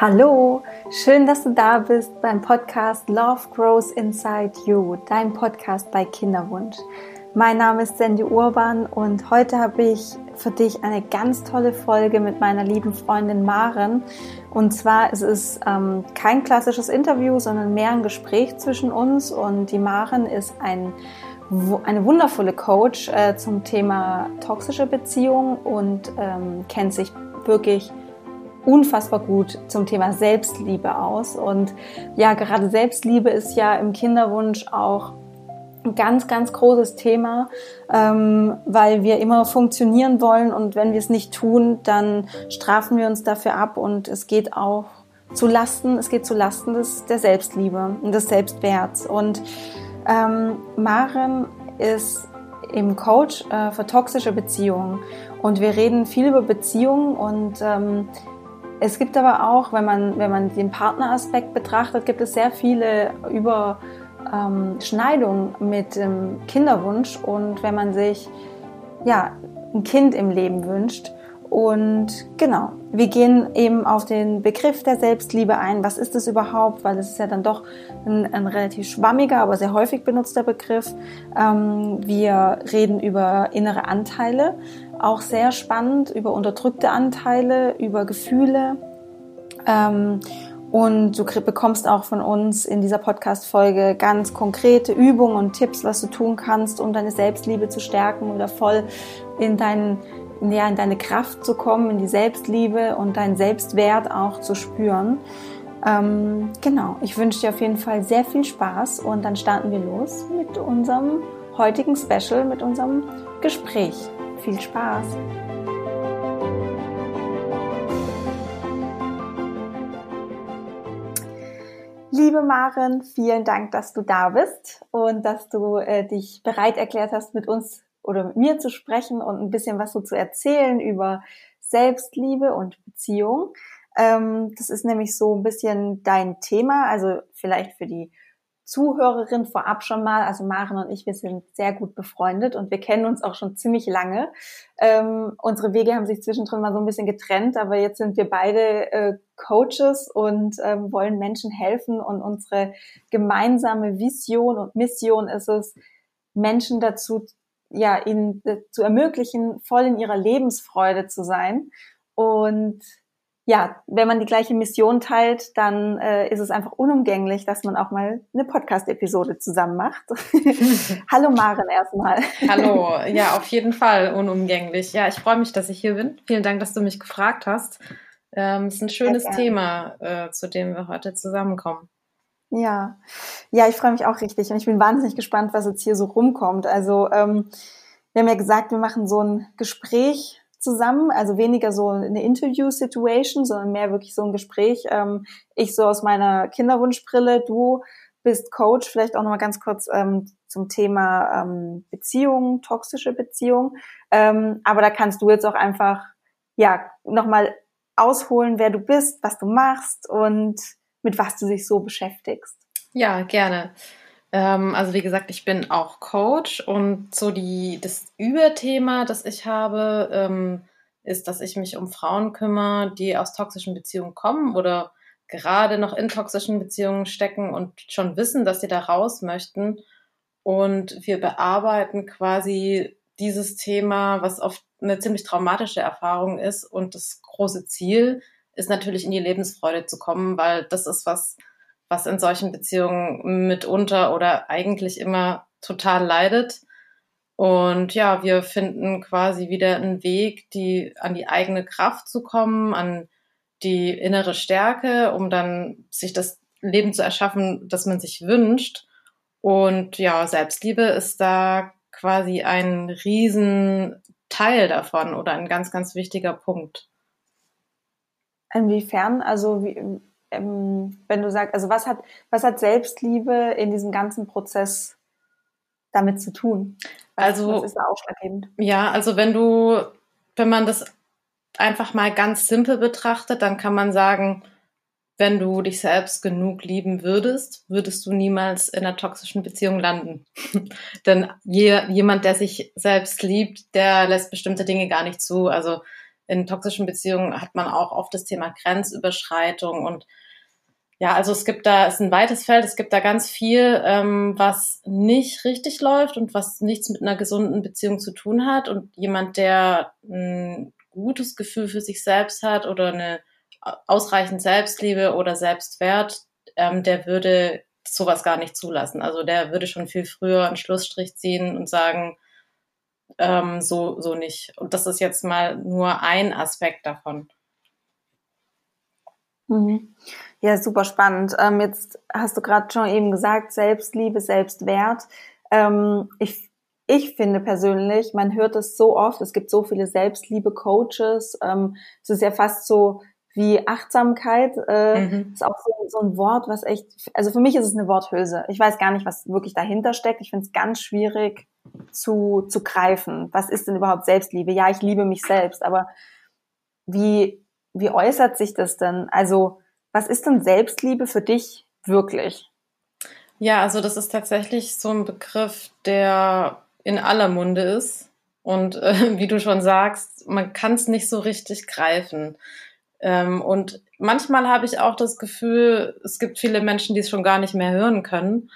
Hallo, schön, dass du da bist beim Podcast Love Grows Inside You, dein Podcast bei Kinderwunsch. Mein Name ist Sandy Urban und heute habe ich für dich eine ganz tolle Folge mit meiner lieben Freundin Maren. Und zwar es ist es ähm, kein klassisches Interview, sondern mehr ein Gespräch zwischen uns. Und die Maren ist ein, eine wundervolle Coach äh, zum Thema toxische Beziehung und ähm, kennt sich wirklich unfassbar gut zum Thema Selbstliebe aus. Und ja, gerade Selbstliebe ist ja im Kinderwunsch auch ein ganz, ganz großes Thema, ähm, weil wir immer funktionieren wollen und wenn wir es nicht tun, dann strafen wir uns dafür ab und es geht auch zu Lasten, es geht zu Lasten des, der Selbstliebe und des Selbstwerts. Und ähm, Maren ist im Coach äh, für toxische Beziehungen und wir reden viel über Beziehungen und ähm, es gibt aber auch, wenn man, wenn man den Partneraspekt betrachtet, gibt es sehr viele Überschneidungen ähm, mit dem Kinderwunsch und wenn man sich ja, ein Kind im Leben wünscht. Und genau, wir gehen eben auf den Begriff der Selbstliebe ein. Was ist es überhaupt? Weil es ist ja dann doch ein, ein relativ schwammiger, aber sehr häufig benutzter Begriff. Ähm, wir reden über innere Anteile, auch sehr spannend, über unterdrückte Anteile, über Gefühle. Ähm, und du bekommst auch von uns in dieser Podcast-Folge ganz konkrete Übungen und Tipps, was du tun kannst, um deine Selbstliebe zu stärken oder voll in deinen ja, in deine Kraft zu kommen, in die Selbstliebe und deinen Selbstwert auch zu spüren. Ähm, genau, ich wünsche dir auf jeden Fall sehr viel Spaß und dann starten wir los mit unserem heutigen Special, mit unserem Gespräch. Viel Spaß! Liebe Maren, vielen Dank, dass du da bist und dass du äh, dich bereit erklärt hast, mit uns oder mit mir zu sprechen und ein bisschen was so zu erzählen über Selbstliebe und Beziehung. Ähm, das ist nämlich so ein bisschen dein Thema, also vielleicht für die Zuhörerin vorab schon mal, also Maren und ich, wir sind sehr gut befreundet und wir kennen uns auch schon ziemlich lange. Ähm, unsere Wege haben sich zwischendrin mal so ein bisschen getrennt, aber jetzt sind wir beide äh, Coaches und ähm, wollen Menschen helfen und unsere gemeinsame Vision und Mission ist es, Menschen dazu ja, ihnen äh, zu ermöglichen, voll in ihrer Lebensfreude zu sein. Und ja, wenn man die gleiche Mission teilt, dann äh, ist es einfach unumgänglich, dass man auch mal eine Podcast-Episode zusammen macht. Hallo Maren erstmal. Hallo, ja, auf jeden Fall unumgänglich. Ja, ich freue mich, dass ich hier bin. Vielen Dank, dass du mich gefragt hast. Ähm, es ist ein schönes Thema, äh, zu dem wir heute zusammenkommen. Ja, ja, ich freue mich auch richtig und ich bin wahnsinnig gespannt, was jetzt hier so rumkommt. Also ähm, wir haben ja gesagt, wir machen so ein Gespräch zusammen, also weniger so eine Interview-Situation, sondern mehr wirklich so ein Gespräch. Ähm, ich so aus meiner Kinderwunschbrille, du bist Coach, vielleicht auch nochmal ganz kurz ähm, zum Thema ähm, Beziehung, toxische Beziehung. Ähm, aber da kannst du jetzt auch einfach ja nochmal ausholen, wer du bist, was du machst und mit was du dich so beschäftigst. Ja, gerne. Ähm, also wie gesagt, ich bin auch Coach und so die das Überthema, das ich habe, ähm, ist, dass ich mich um Frauen kümmere, die aus toxischen Beziehungen kommen oder gerade noch in toxischen Beziehungen stecken und schon wissen, dass sie da raus möchten. Und wir bearbeiten quasi dieses Thema, was oft eine ziemlich traumatische Erfahrung ist. Und das große Ziel ist natürlich in die Lebensfreude zu kommen, weil das ist was, was in solchen Beziehungen mitunter oder eigentlich immer total leidet. Und ja, wir finden quasi wieder einen Weg, die an die eigene Kraft zu kommen, an die innere Stärke, um dann sich das Leben zu erschaffen, das man sich wünscht. Und ja, Selbstliebe ist da quasi ein riesen Teil davon oder ein ganz, ganz wichtiger Punkt. Inwiefern? Also wie, ähm, wenn du sagst, also was hat, was hat Selbstliebe in diesem ganzen Prozess damit zu tun? Was, also was ist da ausschlaggebend? Ja, also wenn du, wenn man das einfach mal ganz simpel betrachtet, dann kann man sagen, wenn du dich selbst genug lieben würdest, würdest du niemals in einer toxischen Beziehung landen. Denn je, jemand, der sich selbst liebt, der lässt bestimmte Dinge gar nicht zu. Also in toxischen Beziehungen hat man auch oft das Thema Grenzüberschreitung und ja, also es gibt da, es ist ein weites Feld, es gibt da ganz viel, ähm, was nicht richtig läuft und was nichts mit einer gesunden Beziehung zu tun hat. Und jemand, der ein gutes Gefühl für sich selbst hat oder eine ausreichend Selbstliebe oder Selbstwert, ähm, der würde sowas gar nicht zulassen. Also der würde schon viel früher einen Schlussstrich ziehen und sagen, ähm, so, so nicht. Und das ist jetzt mal nur ein Aspekt davon. Mhm. Ja, super spannend. Ähm, jetzt hast du gerade schon eben gesagt, Selbstliebe, Selbstwert. Ähm, ich, ich finde persönlich, man hört es so oft, es gibt so viele Selbstliebe-Coaches. Ähm, es ist ja fast so wie Achtsamkeit. Äh, mhm. Ist auch so, so ein Wort, was echt, also für mich ist es eine Worthülse. Ich weiß gar nicht, was wirklich dahinter steckt. Ich finde es ganz schwierig zu, zu greifen. Was ist denn überhaupt Selbstliebe? Ja, ich liebe mich selbst, aber wie wie äußert sich das denn? Also, was ist denn Selbstliebe für dich wirklich? Ja, also das ist tatsächlich so ein Begriff, der in aller Munde ist. Und äh, wie du schon sagst, man kann es nicht so richtig greifen. Ähm, und manchmal habe ich auch das Gefühl, es gibt viele Menschen, die es schon gar nicht mehr hören können.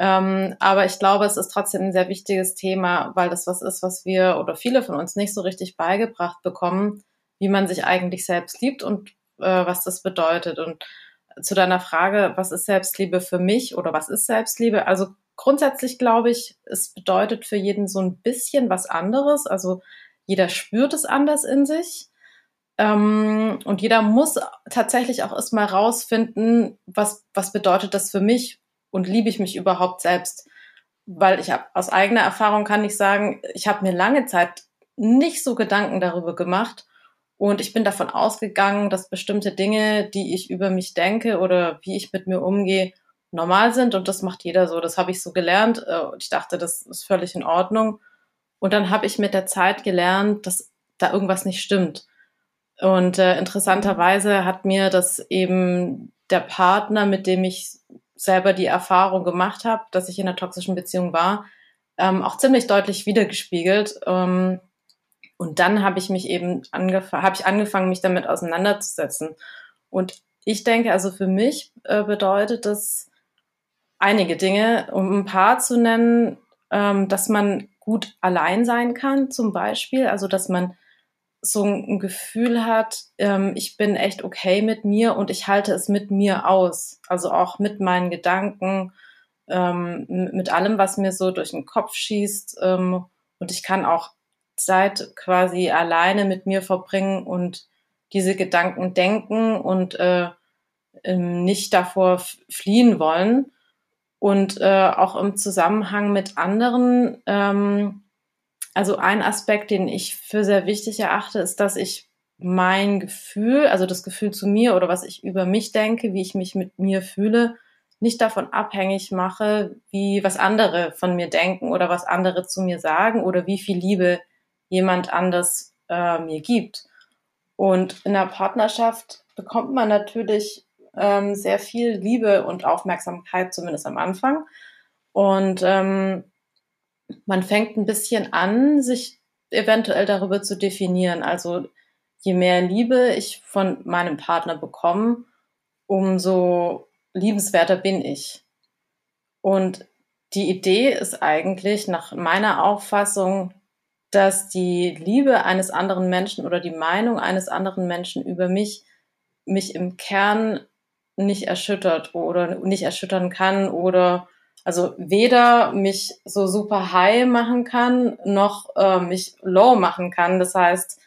Ähm, aber ich glaube, es ist trotzdem ein sehr wichtiges Thema, weil das was ist, was wir oder viele von uns nicht so richtig beigebracht bekommen, wie man sich eigentlich selbst liebt und äh, was das bedeutet. Und zu deiner Frage, was ist Selbstliebe für mich oder was ist Selbstliebe? Also grundsätzlich glaube ich, es bedeutet für jeden so ein bisschen was anderes. Also jeder spürt es anders in sich. Ähm, und jeder muss tatsächlich auch erstmal rausfinden, was, was bedeutet das für mich und liebe ich mich überhaupt selbst? Weil ich hab, aus eigener Erfahrung kann ich sagen, ich habe mir lange Zeit nicht so Gedanken darüber gemacht, und ich bin davon ausgegangen, dass bestimmte Dinge, die ich über mich denke oder wie ich mit mir umgehe, normal sind. Und das macht jeder so. Das habe ich so gelernt. Äh, und ich dachte, das ist völlig in Ordnung. Und dann habe ich mit der Zeit gelernt, dass da irgendwas nicht stimmt. Und äh, interessanterweise hat mir das eben der Partner, mit dem ich selber die Erfahrung gemacht habe, dass ich in einer toxischen Beziehung war, ähm, auch ziemlich deutlich wiedergespiegelt. Ähm, und dann habe ich mich eben angefangen, habe ich angefangen, mich damit auseinanderzusetzen. Und ich denke, also für mich äh, bedeutet das einige Dinge, um ein paar zu nennen, ähm, dass man gut allein sein kann, zum Beispiel, also dass man so ein Gefühl hat, ähm, ich bin echt okay mit mir und ich halte es mit mir aus, also auch mit meinen Gedanken, ähm, mit allem, was mir so durch den Kopf schießt. Ähm, und ich kann auch Zeit quasi alleine mit mir verbringen und diese Gedanken denken und äh, ähm, nicht davor fliehen wollen. Und äh, auch im Zusammenhang mit anderen, ähm, also ein Aspekt, den ich für sehr wichtig erachte, ist, dass ich mein Gefühl, also das Gefühl zu mir oder was ich über mich denke, wie ich mich mit mir fühle, nicht davon abhängig mache, wie was andere von mir denken oder was andere zu mir sagen oder wie viel Liebe jemand anders äh, mir gibt. Und in der Partnerschaft bekommt man natürlich ähm, sehr viel Liebe und Aufmerksamkeit, zumindest am Anfang. Und ähm, man fängt ein bisschen an, sich eventuell darüber zu definieren. Also je mehr Liebe ich von meinem Partner bekomme, umso liebenswerter bin ich. Und die Idee ist eigentlich nach meiner Auffassung, dass die Liebe eines anderen Menschen oder die Meinung eines anderen Menschen über mich mich im Kern nicht erschüttert oder nicht erschüttern kann oder also weder mich so super high machen kann, noch äh, mich low machen kann. Das heißt,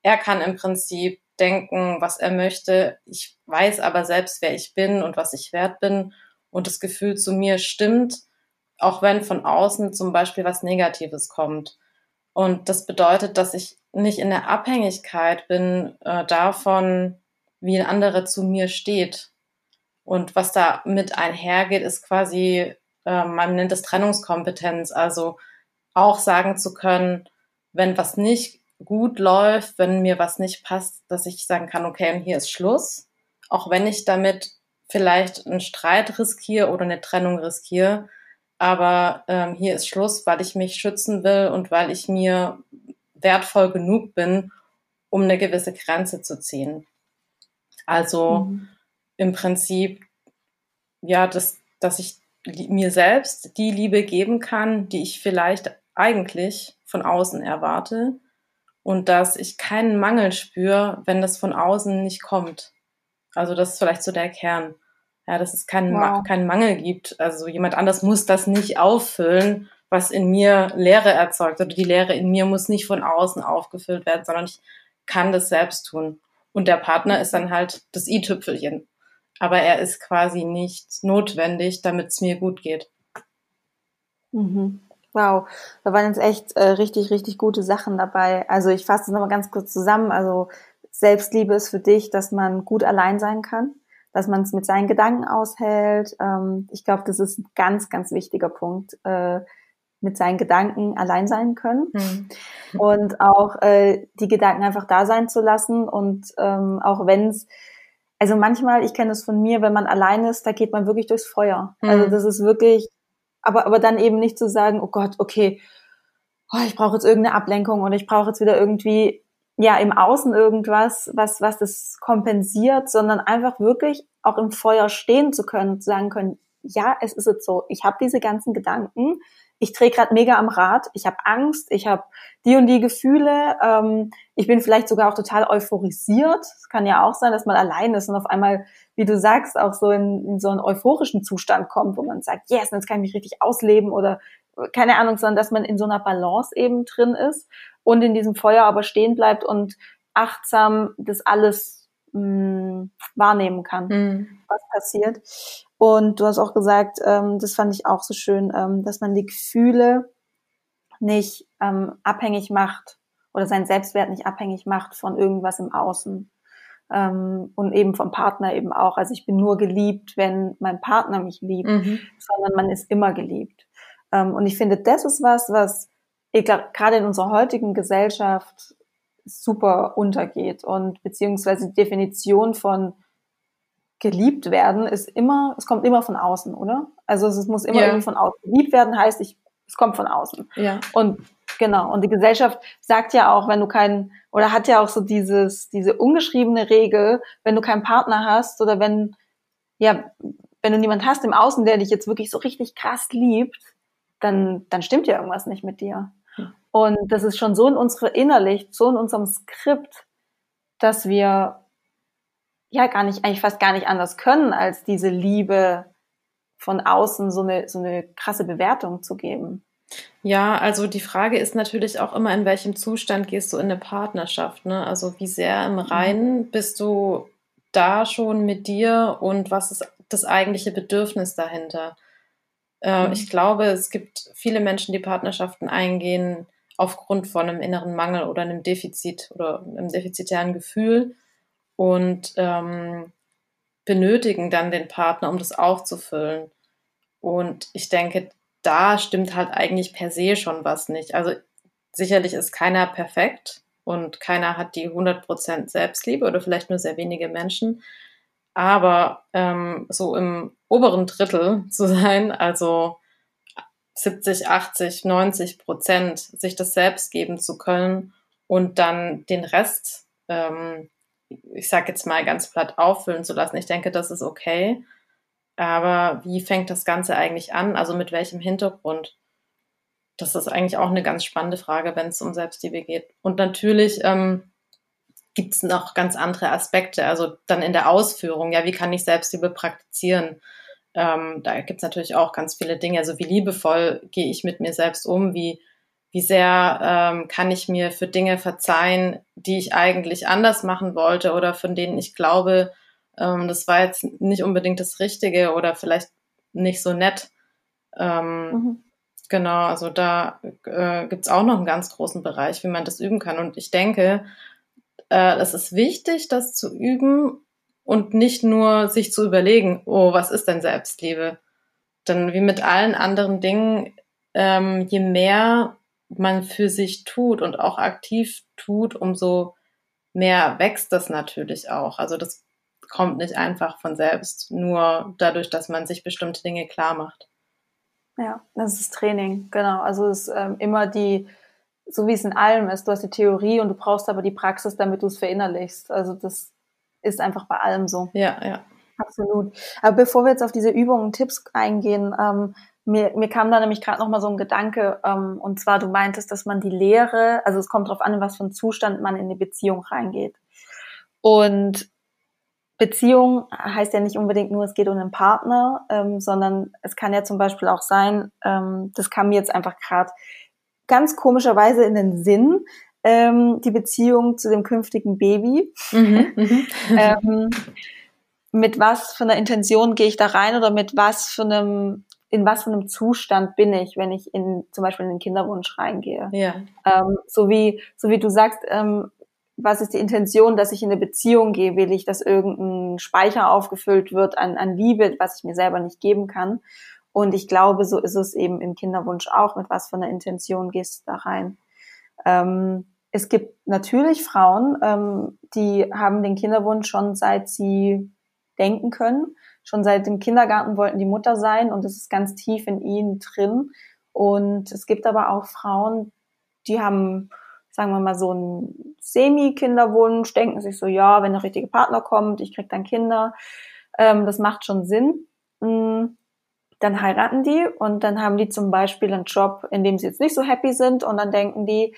er kann im Prinzip denken, was er möchte. Ich weiß aber selbst, wer ich bin und was ich wert bin. Und das Gefühl zu mir stimmt, auch wenn von außen zum Beispiel was Negatives kommt. Und das bedeutet, dass ich nicht in der Abhängigkeit bin äh, davon, wie ein anderer zu mir steht. Und was da mit einhergeht, ist quasi, äh, man nennt es Trennungskompetenz, also auch sagen zu können, wenn was nicht gut läuft, wenn mir was nicht passt, dass ich sagen kann, okay, und hier ist Schluss, auch wenn ich damit vielleicht einen Streit riskiere oder eine Trennung riskiere, aber ähm, hier ist Schluss, weil ich mich schützen will und weil ich mir wertvoll genug bin, um eine gewisse Grenze zu ziehen. Also mhm. im Prinzip, ja, dass, dass ich mir selbst die Liebe geben kann, die ich vielleicht eigentlich von außen erwarte und dass ich keinen Mangel spüre, wenn das von außen nicht kommt. Also das ist vielleicht so der Kern. Ja, dass es keinen, wow. Keinen Mangel gibt. Also jemand anders muss das nicht auffüllen, was in mir Leere erzeugt. Oder die Leere in mir muss nicht von außen aufgefüllt werden, sondern ich kann das selbst tun. Und der Partner ist dann halt das i-Tüpfelchen. Aber er ist quasi nicht notwendig, damit es mir gut geht. Mhm. Wow, da waren jetzt echt äh, richtig, richtig gute Sachen dabei. Also ich fasse es nochmal ganz kurz zusammen. Also Selbstliebe ist für dich, dass man gut allein sein kann, dass man es mit seinen Gedanken aushält. Ähm, ich glaube, das ist ein ganz, ganz wichtiger Punkt. Äh, mit seinen Gedanken allein sein können mhm. und auch äh, die Gedanken einfach da sein zu lassen und ähm, auch wenn es also manchmal, ich kenne es von mir, wenn man allein ist, da geht man wirklich durchs Feuer. Also mhm. Also das ist wirklich aber, aber dann eben nicht zu sagen, oh Gott, okay, oh, ich brauche jetzt irgendeine Ablenkung oder ich brauche jetzt wieder irgendwie ja im Außen irgendwas, was was das kompensiert, sondern einfach wirklich auch im Feuer stehen zu können, zu sagen können, ja, es ist jetzt so, ich habe diese ganzen Gedanken, ich drehe gerade mega am Rad, ich habe Angst, ich habe die und die Gefühle, ähm, ich bin vielleicht sogar auch total euphorisiert. Es kann ja auch sein, dass man allein ist und auf einmal, wie du sagst, auch so in, in so einen euphorischen Zustand kommt, wo man sagt, yes, jetzt kann ich mich richtig ausleben oder keine Ahnung, sondern dass man in so einer Balance eben drin ist und in diesem Feuer aber stehen bleibt und achtsam das alles mh, mm, wahrnehmen kann, mhm. was passiert. Und du hast auch gesagt, ähm, das fand ich auch so schön, ähm, dass man die Gefühle nicht ähm, abhängig macht oder seinen Selbstwert nicht abhängig macht von irgendwas im Außen. Ähm, und eben vom Partner eben auch. Also ich bin nur geliebt, wenn mein Partner mich liebt, mhm. sondern man ist immer geliebt. Ähm, und ich finde, das ist was, was ich gerade in unserer heutigen Gesellschaft super untergeht und beziehungsweise die Definition von geliebt werden ist immer, es kommt immer von außen, oder? Also es muss immer ja. irgendwie von außen. Geliebt werden heißt, ich, es kommt von außen. Ja. Und genau, und die Gesellschaft sagt ja auch, wenn du keinen, oder hat ja auch so dieses, diese ungeschriebene Regel, wenn du keinen Partner hast oder wenn, ja, wenn du niemand hast im Außen, der dich jetzt wirklich so richtig krass liebt, dann, dann stimmt ja irgendwas nicht mit dir. Hm. Und das ist schon so in unsere innerlich, so in unserem Skript, dass wir ja gar nicht, eigentlich fast gar nicht anders können, als diese Liebe von außen so eine, so eine krasse Bewertung zu geben. Ja, also die Frage ist natürlich auch immer, in welchem Zustand gehst du in eine Partnerschaft, ne? Also wie sehr im mhm. Reinen bist du da schon mit dir und was ist das eigentliche Bedürfnis dahinter? Äh, mhm. Ich glaube, es gibt viele Menschen, die Partnerschaften eingehen aufgrund von einem inneren Mangel oder einem Defizit oder einem defizitären Gefühl und ähm, benötigen dann den Partner, um das aufzufüllen. Und ich denke, da stimmt halt eigentlich per se schon was nicht. Also sicherlich ist keiner perfekt und keiner hat die 100% Selbstliebe oder vielleicht nur sehr wenige Menschen. Aber ähm, so im oberen Drittel zu sein, also 70, 80, 90 Prozent sich das selbst geben zu können und dann den Rest ähm, ich sage jetzt mal ganz platt, auffüllen zu lassen. Ich denke, das ist okay. Aber wie fängt das Ganze eigentlich an? Also mit welchem Hintergrund? Das ist eigentlich auch eine ganz spannende Frage, wenn es um Selbstliebe geht. Und natürlich ähm, gibt es noch ganz andere Aspekte. Also dann in der Ausführung, ja, wie kann ich Selbstliebe praktizieren? Ähm, da gibt es natürlich auch ganz viele Dinge. Also wie liebevoll gehe ich mit mir selbst um? Wie wie sehr ähm, kann ich mir für Dinge verzeihen, die ich eigentlich anders machen wollte oder von denen ich glaube, ähm, das war jetzt nicht unbedingt das Richtige oder vielleicht nicht so nett. Ähm, mhm. Genau, also da äh, gibt es auch noch einen ganz großen Bereich, wie man das üben kann. Und ich denke, äh, es ist wichtig, das zu üben und nicht nur sich zu überlegen, oh, was ist denn Selbstliebe? Denn wie mit allen anderen Dingen, ähm, je mehr man für sich tut und auch aktiv tut, umso mehr wächst das natürlich auch. Also das kommt nicht einfach von selbst, nur dadurch, dass man sich bestimmte Dinge klar macht. Ja, das ist Training, genau. Also es ist ähm, immer die, so wie es in allem ist. Du hast die Theorie und du brauchst aber die Praxis, damit du es verinnerlichst. Also das ist einfach bei allem so. Ja, ja. Absolut. Aber bevor wir jetzt auf diese Übungen, Tipps eingehen, ähm, mir, mir kam da nämlich gerade noch mal so ein Gedanke, ähm, und zwar du meintest, dass man die Lehre, also es kommt darauf an, in was für einen Zustand man in die Beziehung reingeht. Und Beziehung heißt ja nicht unbedingt nur, es geht um einen Partner, ähm, sondern es kann ja zum Beispiel auch sein, ähm, das kam mir jetzt einfach gerade ganz komischerweise in den Sinn, ähm, die Beziehung zu dem künftigen Baby. Mhm, mhm. ähm, mit was für einer Intention gehe ich da rein oder mit was für einem, in was für einem Zustand bin ich, wenn ich in zum Beispiel in den Kinderwunsch reingehe. Ja. Ähm, so wie, so wie du sagst, ähm, was ist die Intention, dass ich in eine Beziehung gehe? Will ich, dass irgendein Speicher aufgefüllt wird an, an Liebe, was ich mir selber nicht geben kann? Und ich glaube, so ist es eben im Kinderwunsch auch. Mit was für einer Intention gehst du da rein? Ähm, es gibt natürlich Frauen, ähm, die haben den Kinderwunsch schon seit sie denken können. Schon seit dem Kindergarten wollten die Mutter sein und es ist ganz tief in ihnen drin. Und es gibt aber auch Frauen, die haben, sagen wir mal, so einen Semi-Kinderwunsch, denken sich so, ja, wenn der richtige Partner kommt, ich krieg dann Kinder. Ähm, das macht schon Sinn. Mm, dann heiraten die und dann haben die zum Beispiel einen Job, in dem sie jetzt nicht so happy sind und dann denken die,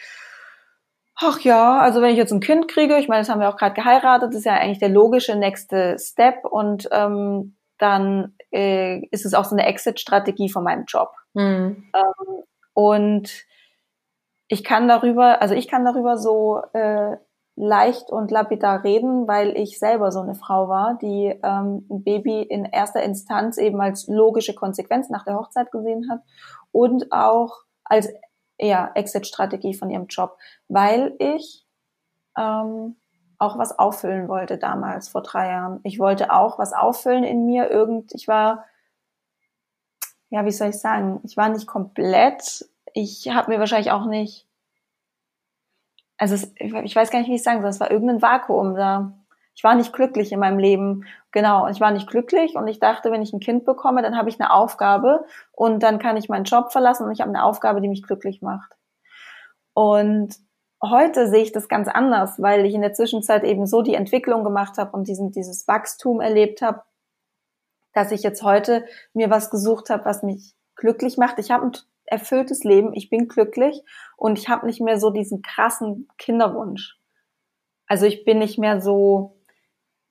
ach ja, also wenn ich jetzt ein Kind kriege, ich meine, das haben wir auch gerade geheiratet, das ist ja eigentlich der logische nächste Step und ähm, dann äh, ist es auch so eine Exit-Strategie von meinem Job. Mhm. Ähm, und ich kann darüber, also ich kann darüber so äh, leicht und lapidar reden, weil ich selber so eine Frau war, die ähm, ein Baby in erster Instanz eben als logische Konsequenz nach der Hochzeit gesehen hat und auch als ja, Exit-Strategie von ihrem Job, weil ich ähm, auch was auffüllen wollte damals, vor drei Jahren. Ich wollte auch was auffüllen in mir. Irgend, ich war, ja, wie soll ich sagen, ich war nicht komplett. Ich habe mir wahrscheinlich auch nicht, also es, ich weiß gar nicht, wie ich sagen soll, es war irgendein Vakuum da ich war nicht glücklich in meinem Leben. Genau, ich war nicht glücklich und ich dachte, wenn ich ein Kind bekomme, dann habe ich eine Aufgabe und dann kann ich meinen Job verlassen und ich habe eine Aufgabe, die mich glücklich macht. Und heute sehe ich das ganz anders, weil ich in der Zwischenzeit eben so die Entwicklung gemacht habe und diesen, dieses Wachstum erlebt habe, dass ich jetzt heute mir was gesucht habe, was mich glücklich macht. Ich habe ein erfülltes Leben, ich bin glücklich und ich habe nicht mehr so diesen krassen Kinderwunsch. Also ich bin nicht mehr so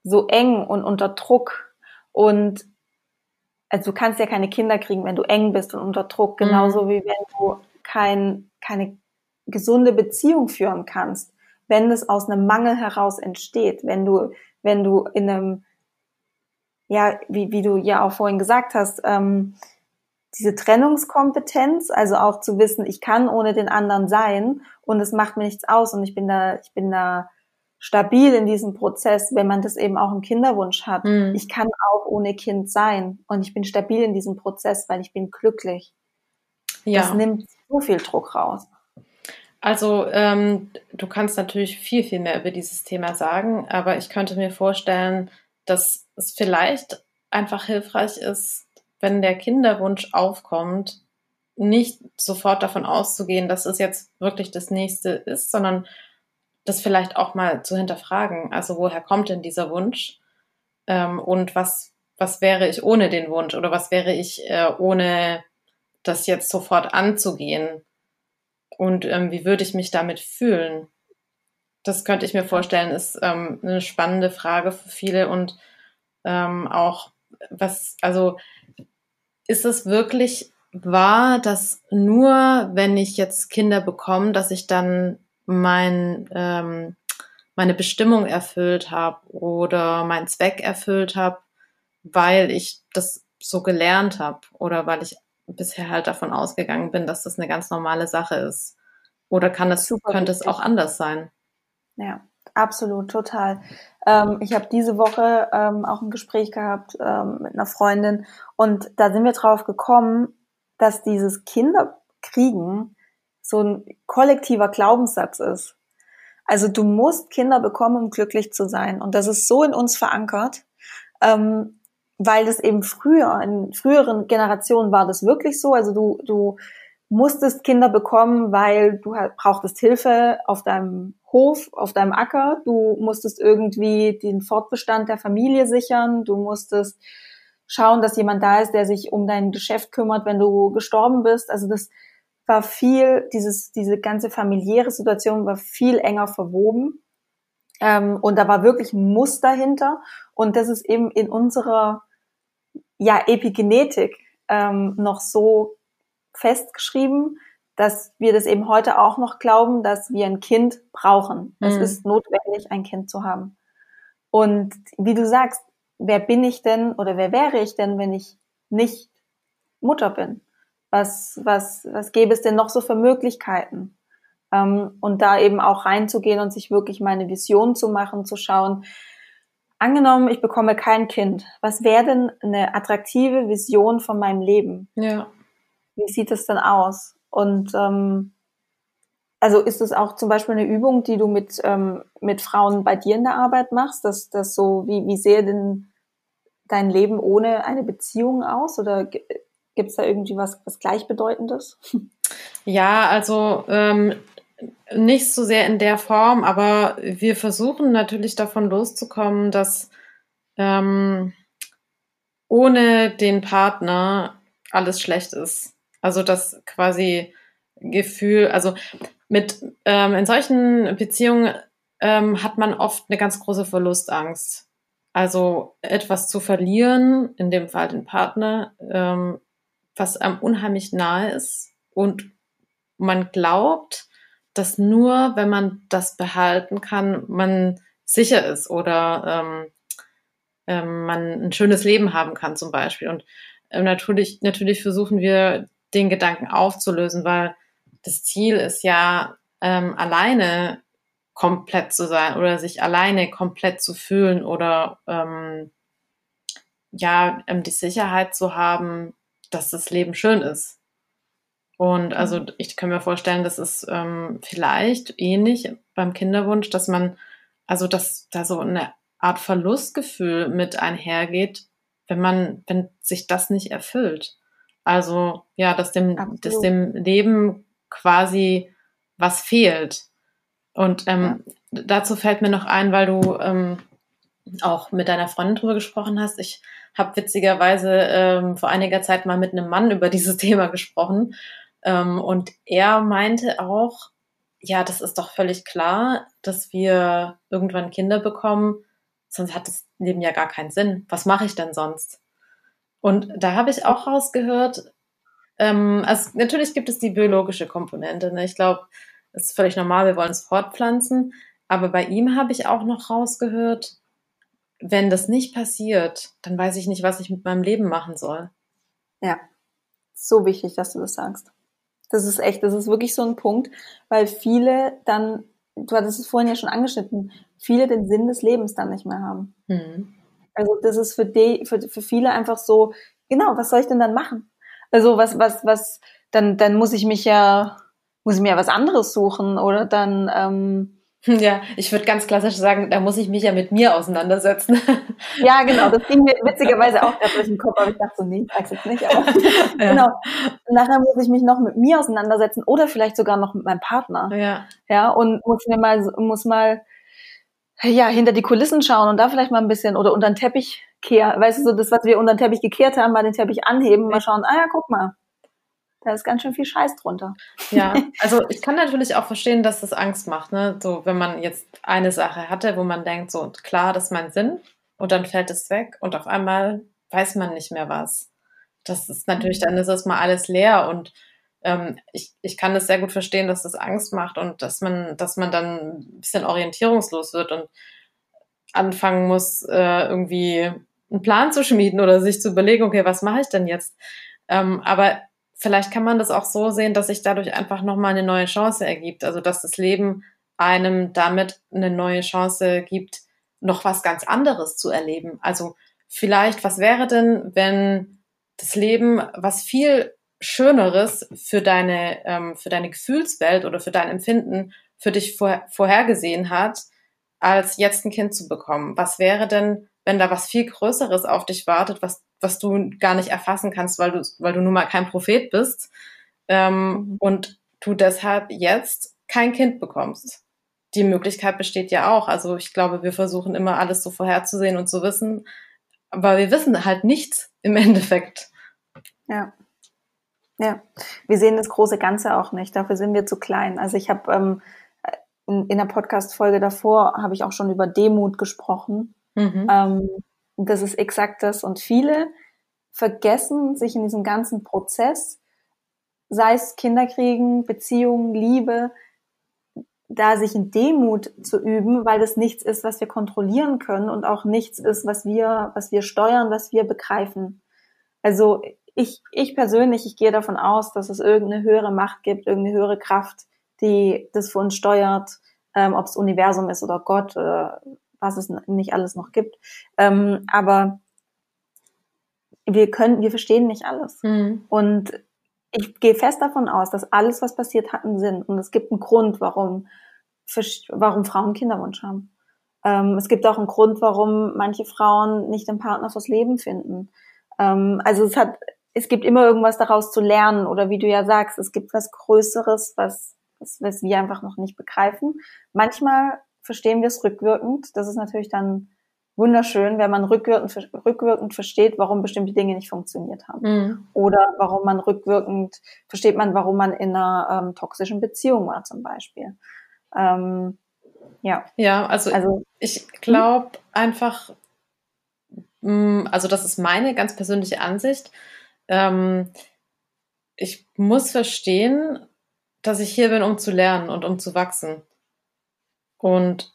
so eng und unter Druck. Und also du kannst ja keine Kinder kriegen, wenn du eng bist und unter Druck, genauso mhm. wie wenn du kein, keine gesunde Beziehung führen kannst, wenn es aus einem Mangel heraus entsteht, wenn du, wenn du in einem, ja, wie, wie du ja auch vorhin gesagt hast, ähm, diese Trennungskompetenz, also auch zu wissen, ich kann ohne den anderen sein und es macht mir nichts aus und ich bin da, ich bin da stabil in diesem Prozess, wenn man das eben auch im Kinderwunsch hat. Mhm. Ich kann auch ohne Kind sein und ich bin stabil in diesem Prozess, weil ich bin glücklich. Ja. Das nimmt so viel Druck raus. Also ähm, du kannst natürlich viel, viel mehr über dieses Thema sagen, aber ich könnte mir vorstellen, dass es vielleicht einfach hilfreich ist, wenn der Kinderwunsch aufkommt, nicht sofort davon auszugehen, dass es jetzt wirklich das nächste ist, sondern das vielleicht auch mal zu hinterfragen. Also woher kommt denn dieser Wunsch? Ähm, und was, was wäre ich ohne den Wunsch? Oder was wäre ich äh, ohne das jetzt sofort anzugehen? Und ähm, wie würde ich mich damit fühlen? Das könnte ich mir vorstellen, ist ähm, eine spannende Frage für viele und ähm, auch was, also ist es wirklich wahr, dass nur wenn ich jetzt Kinder bekomme, dass ich dann mein, ähm, meine Bestimmung erfüllt habe oder meinen Zweck erfüllt habe, weil ich das so gelernt habe oder weil ich bisher halt davon ausgegangen bin, dass das eine ganz normale Sache ist. Oder kann es, Super könnte es auch anders sein? Ja, absolut, total. Ähm, ich habe diese Woche ähm, auch ein Gespräch gehabt ähm, mit einer Freundin und da sind wir drauf gekommen, dass dieses Kinderkriegen so ein kollektiver Glaubenssatz ist. Also du musst Kinder bekommen, um glücklich zu sein. Und das ist so in uns verankert, ähm, weil das eben früher, in früheren Generationen war das wirklich so. Also du, du musstest Kinder bekommen, weil du brauchtest Hilfe auf deinem Hof, auf deinem Acker. Du musstest irgendwie den Fortbestand der Familie sichern. Du musstest schauen, dass jemand da ist, der sich um dein Geschäft kümmert, wenn du gestorben bist. Also das war viel, dieses, diese ganze familiäre Situation war viel enger verwoben. Ähm, und da war wirklich ein Muster hinter. Und das ist eben in unserer ja, Epigenetik ähm, noch so festgeschrieben, dass wir das eben heute auch noch glauben, dass wir ein Kind brauchen. Es mhm. ist notwendig, ein Kind zu haben. Und wie du sagst, wer bin ich denn oder wer wäre ich denn, wenn ich nicht Mutter bin? Was, was, was gäbe es denn noch so für Möglichkeiten? Ähm, und da eben auch reinzugehen und sich wirklich meine Vision zu machen, zu schauen, angenommen, ich bekomme kein Kind, was wäre denn eine attraktive Vision von meinem Leben? Ja wie sieht es denn aus? Und ähm, also ist es auch zum Beispiel eine Übung, die du mit, ähm, mit Frauen bei dir in der Arbeit machst, dass das so, wie, wie sehe denn dein Leben ohne eine Beziehung aus? Oder gibt es da irgendwie was, was Gleichbedeutendes? Ja, also ähm, nicht so sehr in der Form, aber wir versuchen natürlich davon loszukommen, dass ähm, ohne den Partner alles schlecht ist. Also das quasi Gefühl, also mit ähm, in solchen Beziehungen ähm, hat man oft eine ganz große Verlustangst. Also etwas zu verlieren, in dem Fall den Partner, ähm, was einem unheimlich nahe ist und man glaubt, dass nur wenn man das behalten kann, man sicher ist oder ähm, ähm, man ein schönes Leben haben kann zum Beispiel. Und äh, natürlich, natürlich versuchen wir den Gedanken aufzulösen, weil das Ziel ist ja, ähm, alleine komplett zu sein oder sich alleine komplett zu fühlen oder ähm, ja, ähm, die Sicherheit zu haben, dass das Leben schön ist. Und also mhm. ich kann mir vorstellen, das ist ähm, vielleicht ähnlich beim Kinderwunsch, dass man, also dass da so eine Art Verlustgefühl mit einhergeht, wenn man, wenn sich das nicht erfüllt. Also ja, dass dem, dass dem Leben quasi was fehlt. Und ähm, ja. dazu fällt mir noch ein, weil du ähm, auch mit deiner Freundin drüber gesprochen hast. Ich habe witzigerweise ähm, vor einiger Zeit mal mit einem Mann über dieses Thema gesprochen. Ähm, und er meinte auch, ja, das ist doch völlig klar, dass wir irgendwann Kinder bekommen, sonst hat das Leben ja gar keinen Sinn. Was mache ich denn sonst? Und da habe ich auch rausgehört, ähm, also natürlich gibt es die biologische Komponente. Ne? Ich glaube, es ist völlig normal, wir wollen es fortpflanzen. Aber bei ihm habe ich auch noch rausgehört, wenn das nicht passiert, dann weiß ich nicht, was ich mit meinem Leben machen soll. Ja, so wichtig, dass du das sagst. Das ist echt, das ist wirklich so ein Punkt, weil viele dann, du hattest es vorhin ja schon angeschnitten, viele den Sinn des Lebens dann nicht mehr haben. Mhm. Also das ist für die, für, für viele einfach so, genau, was soll ich denn dann machen? Also was, was, was, dann, dann muss ich mich ja, muss ich mir ja was anderes suchen oder dann, ähm, ja, ich würde ganz klassisch sagen, da muss ich mich ja mit mir auseinandersetzen. Ja, genau, das ging mir witzigerweise auch gerade durch den Kopf, aber ich dachte so, nee, ich sag's jetzt nicht, aber ja. genau. Nachher muss ich mich noch mit mir auseinandersetzen oder vielleicht sogar noch mit meinem Partner. Ja. Ja, und muss mir mal, muss mal ja, hinter die Kulissen schauen und da vielleicht mal ein bisschen oder unter den Teppich kehren. Weißt du, so das, was wir unter den Teppich gekehrt haben, mal den Teppich anheben, mal schauen, ah ja, guck mal. Da ist ganz schön viel Scheiß drunter. Ja, also ich kann natürlich auch verstehen, dass das Angst macht, ne? So, wenn man jetzt eine Sache hatte, wo man denkt, so klar, das ist mein Sinn, und dann fällt es weg und auf einmal weiß man nicht mehr was. Das ist natürlich, dann ist das mal alles leer und ähm, ich, ich kann das sehr gut verstehen, dass das Angst macht und dass man, dass man dann ein bisschen orientierungslos wird und anfangen muss, äh, irgendwie einen Plan zu schmieden oder sich zu überlegen, okay, was mache ich denn jetzt? Ähm, aber vielleicht kann man das auch so sehen, dass sich dadurch einfach nochmal eine neue Chance ergibt. Also dass das Leben einem damit eine neue Chance gibt, noch was ganz anderes zu erleben. Also vielleicht, was wäre denn, wenn das Leben was viel Schöneres für deine, ähm, für deine Gefühlswelt oder für dein Empfinden für dich vor, vorhergesehen hat, als jetzt ein Kind zu bekommen? Was wäre denn, wenn da was viel Größeres auf dich wartet, was, was du gar nicht erfassen kannst, weil du, weil du nun mal kein Prophet bist? ähm, mhm. und du deshalb jetzt kein Kind bekommst. Die Möglichkeit besteht ja auch. Also ich glaube, wir versuchen immer alles so vorherzusehen und zu wissen, aber wir wissen halt nichts im Endeffekt. Ja. Ja, wir sehen das große Ganze auch nicht. Dafür sind wir zu klein. Also ich habe ähm, in, in der Podcast-Folge davor habe ich auch schon über Demut gesprochen. Mhm. Ähm, das ist exakt das. Und viele vergessen sich in diesem ganzen Prozess, sei es Kinderkriegen, Beziehungen, Liebe, da sich in Demut zu üben, weil das nichts ist, was wir kontrollieren können und auch nichts ist, was wir, was wir steuern, was wir begreifen. Also ich, ich persönlich, ich gehe davon aus, dass es irgendeine höhere Macht gibt, irgendeine höhere Kraft, die das für uns steuert, ähm, ob es Universum ist oder Gott oder was es nicht alles noch gibt. Ähm, aber wir können, wir verstehen nicht alles. Mhm. Und ich gehe fest davon aus, dass alles, was passiert, hat einen Sinn. Und es gibt einen Grund, warum, warum Frauen Kinderwunsch haben. Ähm, es gibt auch einen Grund, warum manche Frauen nicht den Partner fürs Leben finden. Ähm, also es hat, es gibt immer irgendwas daraus zu lernen. Oder wie du ja sagst, es gibt was Größeres, was, was, was wir einfach noch nicht begreifen. Manchmal verstehen wir es rückwirkend. Das ist natürlich dann wunderschön, wenn man rückwirkend, rückwirkend versteht, warum bestimmte Dinge nicht funktioniert haben. Mhm. Oder warum man rückwirkend, versteht man, warum man in einer ähm, toxischen Beziehung war zum Beispiel. Ähm, ja. Ja, also, also ich glaube einfach, mh, mm, also das ist meine ganz persönliche Ansicht. Ähm, ich muss verstehen, dass ich hier bin, um zu lernen und um zu wachsen. Und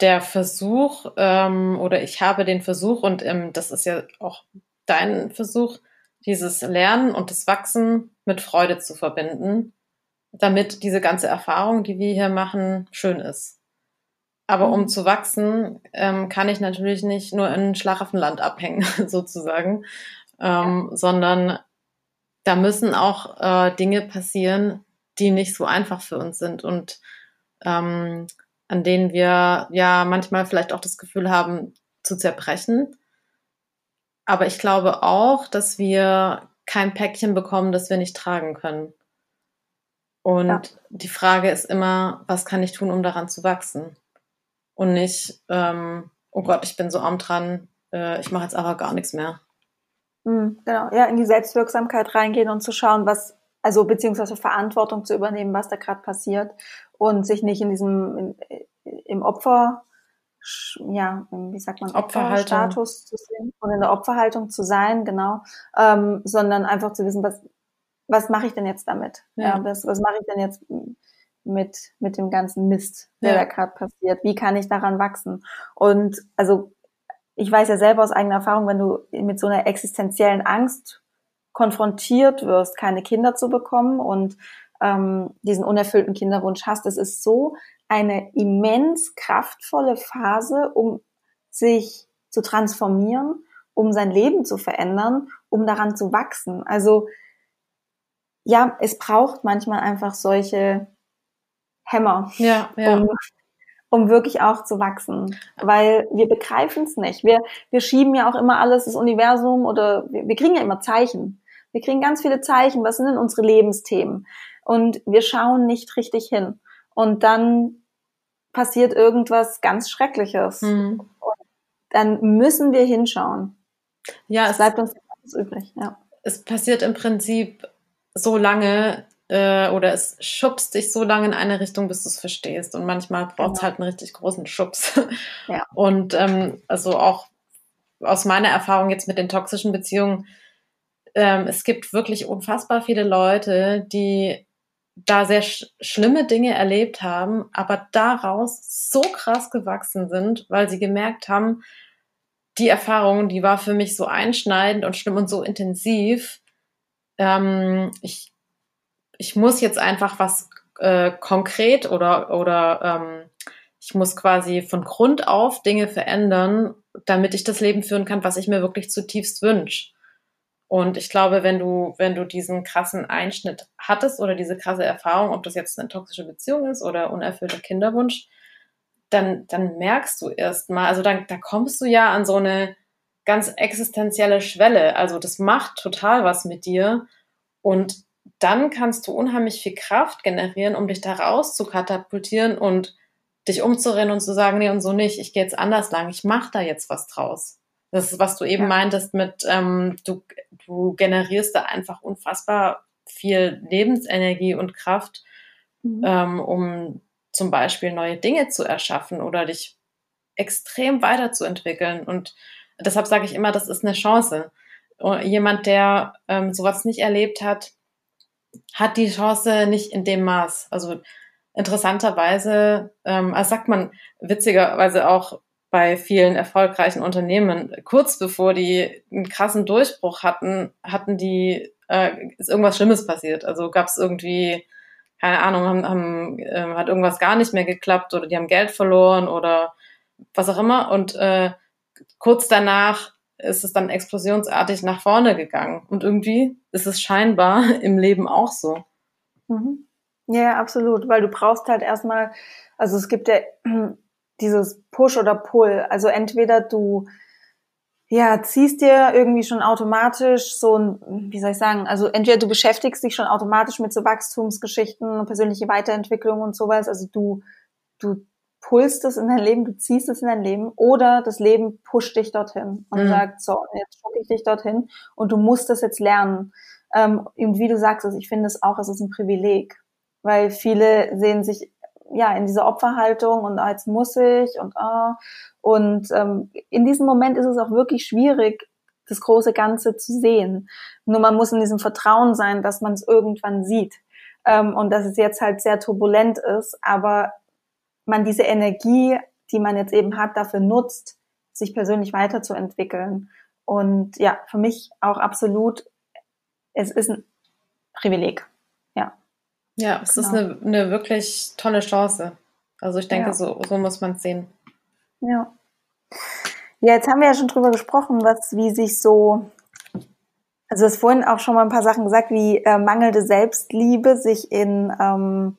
der Versuch, ähm, oder ich habe den Versuch, und ähm, das ist ja auch dein Versuch, dieses Lernen und das Wachsen mit Freude zu verbinden, damit diese ganze Erfahrung, die wir hier machen, schön ist. Aber um mhm. zu wachsen, ähm, kann ich natürlich nicht nur in Schlaraffenland abhängen, sozusagen, ähm, ja. sondern da müssen auch äh, Dinge passieren, die nicht so einfach für uns sind. Und ähm, an denen wir ja manchmal vielleicht auch das Gefühl haben zu zerbrechen. Aber ich glaube auch, dass wir kein Päckchen bekommen, das wir nicht tragen können. Und ja. die Frage ist immer, was kann ich tun, um daran zu wachsen? Und nicht, ähm, oh Gott, ich bin so arm dran, äh, ich mache jetzt aber gar nichts mehr. Mhm, genau, ja, in die Selbstwirksamkeit reingehen und zu schauen, was, also beziehungsweise Verantwortung zu übernehmen, was da gerade passiert und sich nicht in diesem in, im Opfer ja, wie sagt man, Opferstatus zu sehen und in der Opferhaltung zu sein, genau, ähm, sondern einfach zu wissen, was was mache ich denn jetzt damit? Ja. ja was, was mache ich denn jetzt mit mit dem ganzen Mist, der ja. da gerade passiert? Wie kann ich daran wachsen? Und also ich weiß ja selber aus eigener Erfahrung, wenn du mit so einer existenziellen Angst konfrontiert wirst, keine Kinder zu bekommen und ähm, diesen unerfüllten Kinderwunsch hast. Es ist so eine immens kraftvolle Phase, um sich zu transformieren, um sein Leben zu verändern, um daran zu wachsen. Also ja, es braucht manchmal einfach solche Hämmer, ja, ja. Um, um wirklich auch zu wachsen, weil wir begreifen es nicht. Wir, wir schieben ja auch immer alles das Universum oder wir, wir kriegen ja immer Zeichen. Wir kriegen ganz viele Zeichen. Was sind denn unsere Lebensthemen? Und wir schauen nicht richtig hin. Und dann passiert irgendwas ganz Schreckliches. Mhm. Und dann müssen wir hinschauen. Ja, es bleibt uns nichts übrig. Ja. Es passiert im Prinzip so lange äh, oder es schubst dich so lange in eine Richtung, bis du es verstehst. Und manchmal braucht es genau. halt einen richtig großen Schubs. Ja. Und ähm, also auch aus meiner Erfahrung jetzt mit den toxischen Beziehungen, ähm, es gibt wirklich unfassbar viele Leute, die da sehr sch schlimme Dinge erlebt haben, aber daraus so krass gewachsen sind, weil sie gemerkt haben, die Erfahrung, die war für mich so einschneidend und schlimm und so intensiv. Ähm, ich, ich muss jetzt einfach was äh, konkret oder, oder ähm, ich muss quasi von Grund auf Dinge verändern, damit ich das Leben führen kann, was ich mir wirklich zutiefst wünsche. Und ich glaube, wenn du, wenn du diesen krassen Einschnitt hattest oder diese krasse Erfahrung, ob das jetzt eine toxische Beziehung ist oder unerfüllter Kinderwunsch, dann, dann merkst du erst mal, also dann, da kommst du ja an so eine ganz existenzielle Schwelle. Also das macht total was mit dir. Und dann kannst du unheimlich viel Kraft generieren, um dich da raus zu katapultieren und dich umzurennen und zu sagen, nee und so nicht, ich gehe jetzt anders lang, ich mache da jetzt was draus. Das ist, was du eben ja. meintest mit, ähm, du, du generierst da einfach unfassbar viel Lebensenergie und Kraft, mhm. ähm, um zum Beispiel neue Dinge zu erschaffen oder dich extrem weiterzuentwickeln. Und deshalb sage ich immer, das ist eine Chance. Jemand, der ähm, sowas nicht erlebt hat, hat die Chance nicht in dem Maß. Also interessanterweise, ähm, als sagt man witzigerweise auch bei vielen erfolgreichen Unternehmen, kurz bevor die einen krassen Durchbruch hatten, hatten die, äh, ist irgendwas Schlimmes passiert. Also gab es irgendwie, keine Ahnung, haben, haben, äh, hat irgendwas gar nicht mehr geklappt oder die haben Geld verloren oder was auch immer. Und äh, kurz danach ist es dann explosionsartig nach vorne gegangen. Und irgendwie ist es scheinbar im Leben auch so. Mhm. Ja, absolut, weil du brauchst halt erstmal, also es gibt ja dieses Push oder Pull. Also entweder du ja, ziehst dir irgendwie schon automatisch so ein, wie soll ich sagen, also entweder du beschäftigst dich schon automatisch mit so Wachstumsgeschichten, persönliche Weiterentwicklung und sowas, also du, du pulst es in dein Leben, du ziehst es in dein Leben oder das Leben pusht dich dorthin und mhm. sagt, so, jetzt schocke ich dich dorthin und du musst das jetzt lernen. Ähm, und wie du sagst, also ich finde es auch, es ist ein Privileg, weil viele sehen sich ja in dieser Opferhaltung und ah, jetzt muss ich und ah und ähm, in diesem Moment ist es auch wirklich schwierig, das große Ganze zu sehen. Nur man muss in diesem Vertrauen sein, dass man es irgendwann sieht ähm, und dass es jetzt halt sehr turbulent ist, aber man diese Energie, die man jetzt eben hat, dafür nutzt, sich persönlich weiterzuentwickeln. Und ja, für mich auch absolut, es ist ein Privileg. Ja, es genau. ist eine, eine wirklich tolle Chance. Also ich denke, ja. so, so muss man es sehen. Ja. Ja, jetzt haben wir ja schon drüber gesprochen, was, wie sich so, also es vorhin auch schon mal ein paar Sachen gesagt, wie äh, mangelnde Selbstliebe sich in, ähm,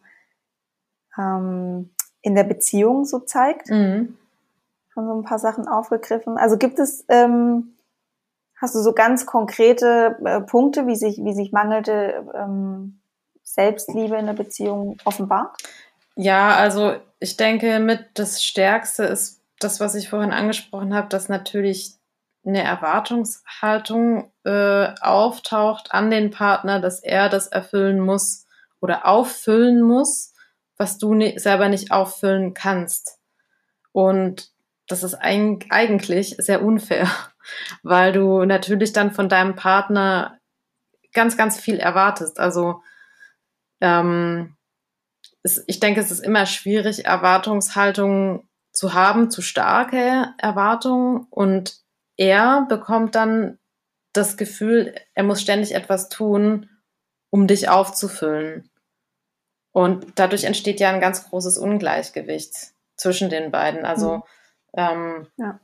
ähm, in der Beziehung so zeigt. Mhm. Schon so ein paar Sachen aufgegriffen. Also gibt es, ähm, hast du so ganz konkrete äh, Punkte, wie sich, wie sich mangelnde ähm, Selbstliebe in der Beziehung offenbart? Ja, also ich denke, mit das Stärkste ist das, was ich vorhin angesprochen habe, dass natürlich eine Erwartungshaltung äh, auftaucht an den Partner, dass er das erfüllen muss oder auffüllen muss, was du ne selber nicht auffüllen kannst. Und das ist eigentlich sehr unfair, weil du natürlich dann von deinem Partner ganz, ganz viel erwartest. Also ähm, es, ich denke, es ist immer schwierig, Erwartungshaltungen zu haben, zu starke Erwartungen. Und er bekommt dann das Gefühl, er muss ständig etwas tun, um dich aufzufüllen. Und dadurch entsteht ja ein ganz großes Ungleichgewicht zwischen den beiden. Also mhm. ähm, ja.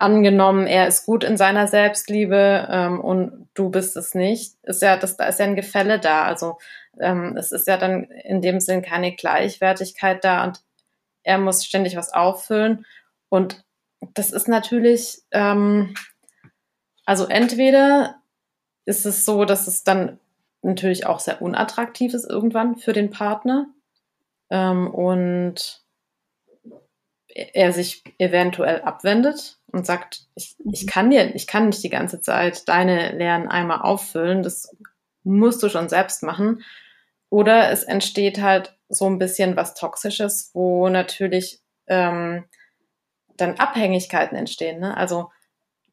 Angenommen, er ist gut in seiner Selbstliebe ähm, und du bist es nicht, ist ja, das, da ist ja ein Gefälle da. Also ähm, es ist ja dann in dem Sinn keine Gleichwertigkeit da und er muss ständig was auffüllen. Und das ist natürlich, ähm, also entweder ist es so, dass es dann natürlich auch sehr unattraktiv ist irgendwann für den Partner ähm, und er sich eventuell abwendet und sagt, ich, ich mhm. kann dir, ich kann nicht die ganze Zeit deine leeren Eimer auffüllen, das musst du schon selbst machen. Oder es entsteht halt so ein bisschen was Toxisches, wo natürlich ähm, dann Abhängigkeiten entstehen. Ne? Also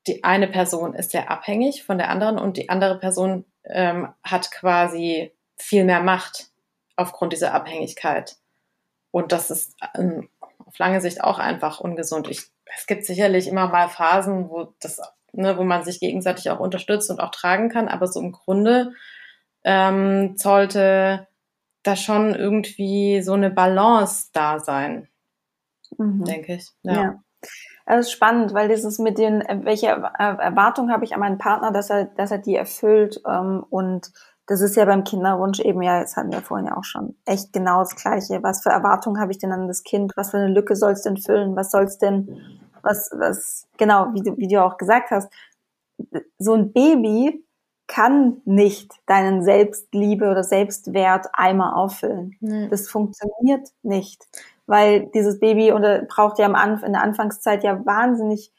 die eine Person ist sehr abhängig von der anderen und die andere Person ähm, hat quasi viel mehr Macht aufgrund dieser Abhängigkeit. Und das ist ähm, auf lange Sicht auch einfach ungesund. Ich, es gibt sicherlich immer mal Phasen, wo das, ne, wo man sich gegenseitig auch unterstützt und auch tragen kann, aber so im Grunde ähm, sollte da schon irgendwie so eine Balance da sein, mhm. denke ich. Ja. ja. Das ist spannend, weil das ist mit den, welche Erwartung habe ich an meinen Partner, dass er, dass er die erfüllt. Ähm, und das ist ja beim Kinderwunsch eben ja, jetzt hatten wir vorhin ja auch schon, echt genau das Gleiche. Was für Erwartungen habe ich denn an das Kind? Was für eine Lücke soll es denn füllen? Was soll es denn, was, was, genau, wie du, wie du auch gesagt hast, so ein Baby kann nicht deinen Selbstliebe oder Selbstwert einmal auffüllen. Nee. Das funktioniert nicht, weil dieses Baby oder braucht ja am Anf in der Anfangszeit ja wahnsinnig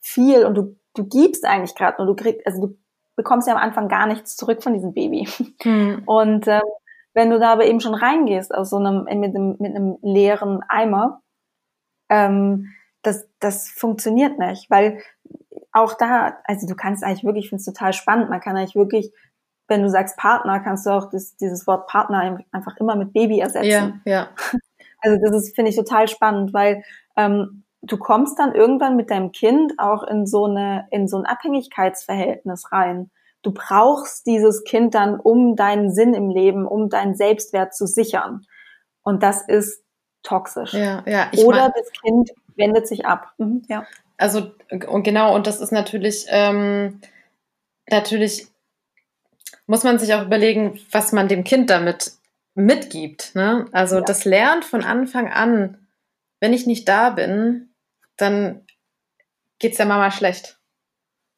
viel und du du gibst eigentlich gerade nur, du kriegst also du bekommst ja am Anfang gar nichts zurück von diesem Baby. Hm. Und ähm, wenn du da aber eben schon reingehst aus so einem mit einem mit einem leeren Eimer, ähm, das das funktioniert nicht, weil auch da, also du kannst eigentlich wirklich, ich finde es total spannend, man kann eigentlich wirklich, wenn du sagst Partner, kannst du auch das, dieses Wort Partner einfach immer mit Baby ersetzen. Ja, ja. Also das ist, finde ich, total spannend, weil ähm, du kommst dann irgendwann mit deinem Kind auch in so eine, in so ein Abhängigkeitsverhältnis rein. Du brauchst dieses Kind dann, um deinen Sinn im Leben, um deinen Selbstwert zu sichern. Und das ist toxisch. Ja, ja, Oder das Kind wendet sich ab. Mhm, ja. Also und genau, und das ist natürlich, ähm, natürlich muss man sich auch überlegen, was man dem Kind damit mitgibt. Ne? Also ja. das lernt von Anfang an, wenn ich nicht da bin, dann geht's der Mama schlecht.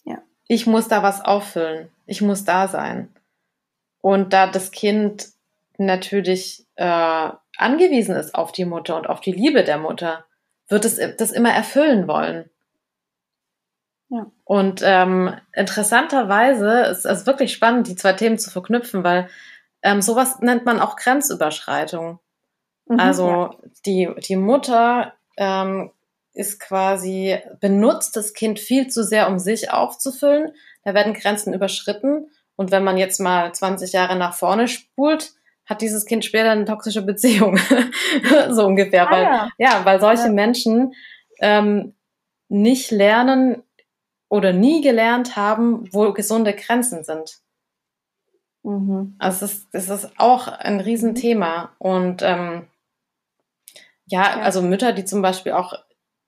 Ja. Ich muss da was auffüllen. Ich muss da sein. Und da das Kind natürlich äh, angewiesen ist auf die Mutter und auf die Liebe der Mutter, wird es das immer erfüllen wollen. Ja. Und ähm, interessanterweise ist es wirklich spannend, die zwei Themen zu verknüpfen, weil ähm, sowas nennt man auch Grenzüberschreitung. Mhm, also ja. die, die Mutter ähm, ist quasi, benutzt das Kind viel zu sehr, um sich aufzufüllen. Da werden Grenzen überschritten. Und wenn man jetzt mal 20 Jahre nach vorne spult, hat dieses Kind später eine toxische Beziehung. so ungefähr. Ah, weil, ja. ja. weil solche ja. Menschen ähm, nicht lernen, oder nie gelernt haben, wo gesunde Grenzen sind. Mhm. Also das ist, das ist auch ein Riesenthema. Und ähm, ja, ja, also Mütter, die zum Beispiel auch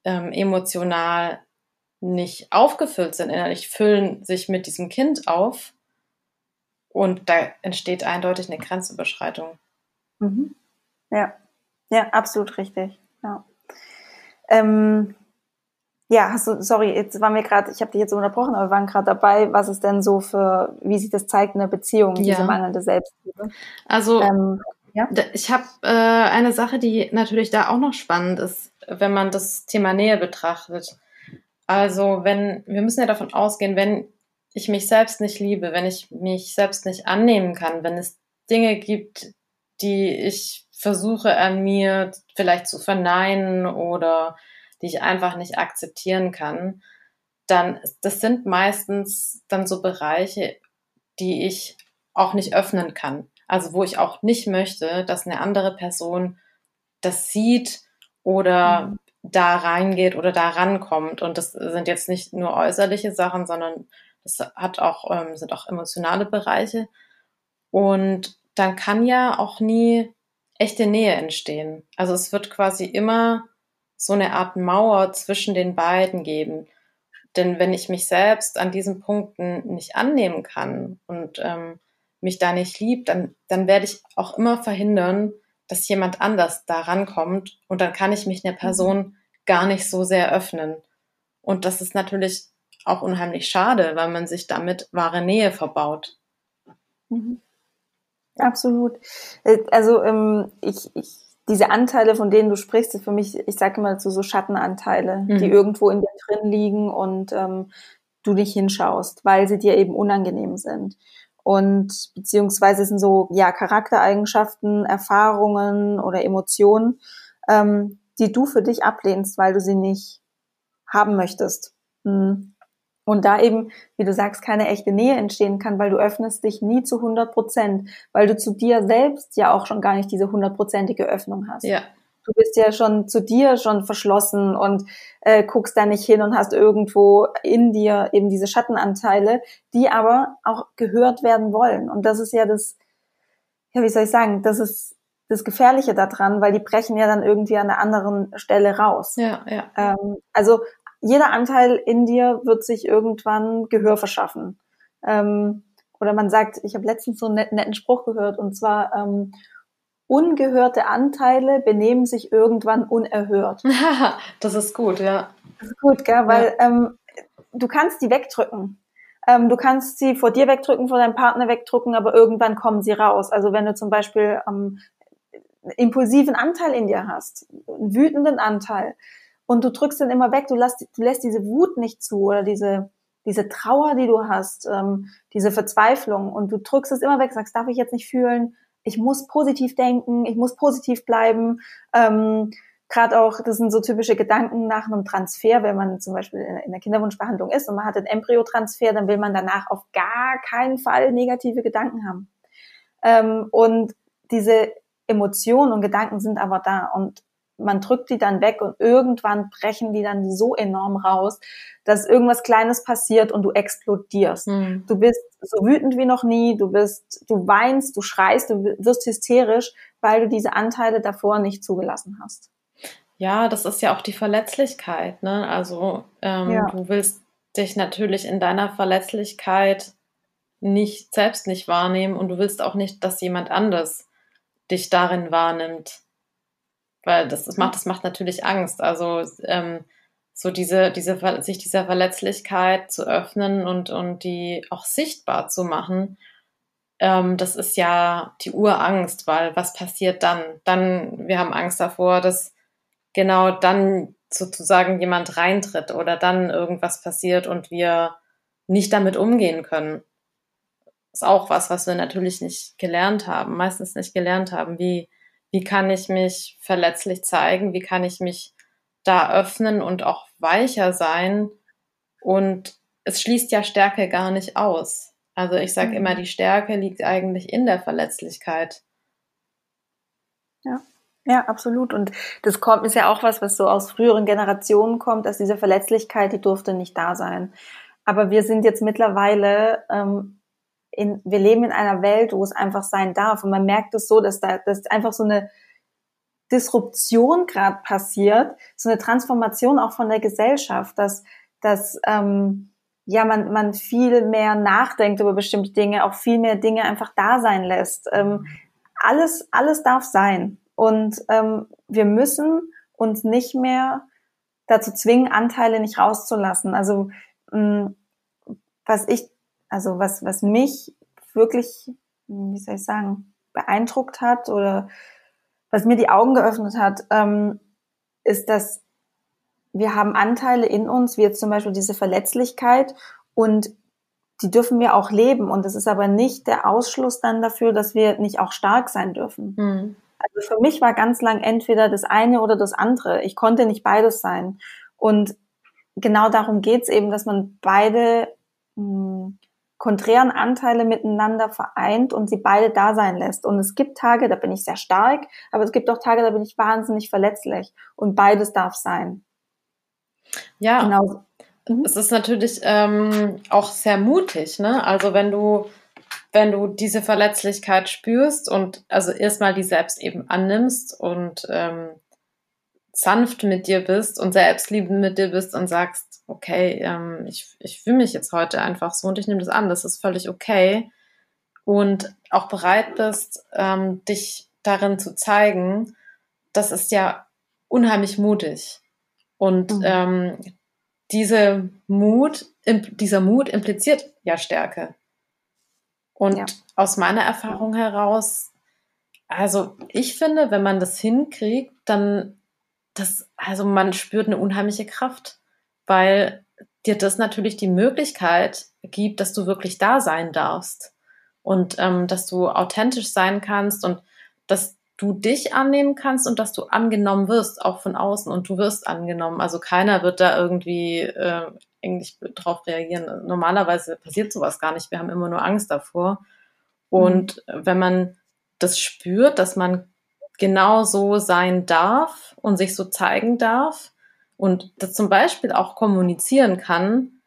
ähm, emotional nicht aufgefüllt sind innerlich, füllen sich mit diesem Kind auf und da entsteht eindeutig eine Grenzüberschreitung. Mhm. Ja, ja, absolut richtig. Ja. Ähm, ja, hast du, sorry, jetzt waren wir gerade, ich habe dich jetzt unterbrochen, aber wir waren gerade dabei, was ist denn so für, wie sich das zeigt in der Beziehung, ja. diese mangelnde Selbstliebe? Also ähm, ja? ich habe äh, eine Sache, die natürlich da auch noch spannend ist, wenn man das Thema Nähe betrachtet. Also wenn, wir müssen ja davon ausgehen, wenn ich mich selbst nicht liebe, wenn ich mich selbst nicht annehmen kann, wenn es Dinge gibt, die ich versuche an mir vielleicht zu verneinen oder die ich einfach nicht akzeptieren kann, dann, das sind meistens dann so Bereiche, die ich auch nicht öffnen kann. Also wo ich auch nicht möchte, dass eine andere Person das sieht oder mhm. da reingeht oder da rankommt. Und das sind jetzt nicht nur äußerliche Sachen, sondern das hat auch, ähm, sind auch emotionale Bereiche. Und dann kann ja auch nie echte Nähe entstehen. Also es wird quasi immer so eine Art Mauer zwischen den beiden geben. Denn wenn ich mich selbst an diesen Punkten nicht annehmen kann und ähm, mich da nicht liebt, dann, dann werde ich auch immer verhindern, dass jemand anders da rankommt und dann kann ich mich der Person gar nicht so sehr öffnen. Und das ist natürlich auch unheimlich schade, weil man sich damit wahre Nähe verbaut. Mhm. Absolut. Äh, also ähm, ich, ich diese Anteile, von denen du sprichst, sind für mich, ich sage immer dazu so Schattenanteile, mhm. die irgendwo in dir drin liegen und ähm, du nicht hinschaust, weil sie dir eben unangenehm sind. Und beziehungsweise sind so ja Charaktereigenschaften, Erfahrungen oder Emotionen, ähm, die du für dich ablehnst, weil du sie nicht haben möchtest. Mhm. Und da eben, wie du sagst, keine echte Nähe entstehen kann, weil du öffnest dich nie zu 100 Prozent, weil du zu dir selbst ja auch schon gar nicht diese hundertprozentige Öffnung hast. Ja. Du bist ja schon zu dir schon verschlossen und äh, guckst da nicht hin und hast irgendwo in dir eben diese Schattenanteile, die aber auch gehört werden wollen. Und das ist ja das, ja, wie soll ich sagen, das ist das Gefährliche daran, weil die brechen ja dann irgendwie an einer anderen Stelle raus. Ja, ja. Ähm, also jeder Anteil in dir wird sich irgendwann Gehör verschaffen. Ähm, oder man sagt, ich habe letztens so einen netten, netten Spruch gehört, und zwar, ähm, ungehörte Anteile benehmen sich irgendwann unerhört. das ist gut, ja. Das ist gut, gell? weil ja. ähm, du kannst die wegdrücken. Ähm, du kannst sie vor dir wegdrücken, vor deinem Partner wegdrücken, aber irgendwann kommen sie raus. Also wenn du zum Beispiel ähm, impulsiven Anteil in dir hast, einen wütenden Anteil, und du drückst den immer weg, du lässt, du lässt diese Wut nicht zu oder diese, diese Trauer, die du hast, ähm, diese Verzweiflung und du drückst es immer weg, sagst, darf ich jetzt nicht fühlen, ich muss positiv denken, ich muss positiv bleiben. Ähm, Gerade auch, das sind so typische Gedanken nach einem Transfer, wenn man zum Beispiel in der Kinderwunschbehandlung ist und man hat einen Embryotransfer, dann will man danach auf gar keinen Fall negative Gedanken haben. Ähm, und diese Emotionen und Gedanken sind aber da und man drückt die dann weg und irgendwann brechen die dann so enorm raus, dass irgendwas Kleines passiert und du explodierst. Mhm. Du bist so wütend wie noch nie, du bist, du weinst, du schreist, du wirst hysterisch, weil du diese Anteile davor nicht zugelassen hast. Ja, das ist ja auch die Verletzlichkeit. Ne? Also ähm, ja. du willst dich natürlich in deiner Verletzlichkeit nicht selbst nicht wahrnehmen und du willst auch nicht, dass jemand anders dich darin wahrnimmt weil das, das macht, das macht natürlich Angst. Also ähm, so diese, diese, sich dieser Verletzlichkeit zu öffnen und, und die auch sichtbar zu machen, ähm, das ist ja die Urangst, weil was passiert dann? Dann, wir haben Angst davor, dass genau dann sozusagen jemand reintritt oder dann irgendwas passiert und wir nicht damit umgehen können. Ist auch was, was wir natürlich nicht gelernt haben, meistens nicht gelernt haben, wie, wie kann ich mich verletzlich zeigen, wie kann ich mich da öffnen und auch weicher sein. Und es schließt ja Stärke gar nicht aus. Also ich sage mhm. immer, die Stärke liegt eigentlich in der Verletzlichkeit. Ja. Ja, absolut. Und das kommt, ist ja auch was, was so aus früheren Generationen kommt, dass diese Verletzlichkeit, die durfte nicht da sein. Aber wir sind jetzt mittlerweile ähm, in, wir leben in einer Welt, wo es einfach sein darf. Und man merkt es so, dass da dass einfach so eine Disruption gerade passiert, so eine Transformation auch von der Gesellschaft, dass, dass ähm, ja man, man viel mehr nachdenkt über bestimmte Dinge, auch viel mehr Dinge einfach da sein lässt. Ähm, alles, alles darf sein. Und ähm, wir müssen uns nicht mehr dazu zwingen, Anteile nicht rauszulassen. Also mh, was ich also was, was mich wirklich, wie soll ich sagen, beeindruckt hat oder was mir die Augen geöffnet hat, ähm, ist, dass wir haben Anteile in uns, wie jetzt zum Beispiel diese Verletzlichkeit und die dürfen wir auch leben. Und das ist aber nicht der Ausschluss dann dafür, dass wir nicht auch stark sein dürfen. Mhm. Also für mich war ganz lang entweder das eine oder das andere. Ich konnte nicht beides sein. Und genau darum geht's eben, dass man beide mh, hm, konträren Anteile miteinander vereint und sie beide da sein lässt. Und es gibt Tage, da bin ich sehr stark, aber es gibt auch Tage, da bin ich wahnsinnig verletzlich. Und beides darf sein. Ja, genau. Mhm. Es ist natürlich ähm, auch sehr mutig, ne? Also wenn du wenn du diese Verletzlichkeit spürst und also erstmal die selbst eben annimmst und ähm, sanft mit dir bist und selbstliebend mit dir bist und sagst, okay, ähm, ich, ich fühle mich jetzt heute einfach so und ich nehme das an, das ist völlig okay. Und auch bereit bist, ähm, dich darin zu zeigen, das ist ja unheimlich mutig. Und mhm. ähm, diese Mut, dieser Mut impliziert ja Stärke. Und ja. aus meiner Erfahrung heraus, also ich finde, wenn man das hinkriegt, dann das, also man spürt eine unheimliche Kraft weil dir das natürlich die Möglichkeit gibt, dass du wirklich da sein darfst und ähm, dass du authentisch sein kannst und dass du dich annehmen kannst und dass du angenommen wirst, auch von außen und du wirst angenommen. Also keiner wird da irgendwie äh, eigentlich drauf reagieren. Normalerweise passiert sowas gar nicht. Wir haben immer nur Angst davor. Und mhm. wenn man das spürt, dass man genau so sein darf und sich so zeigen darf, und das zum Beispiel auch kommunizieren kann.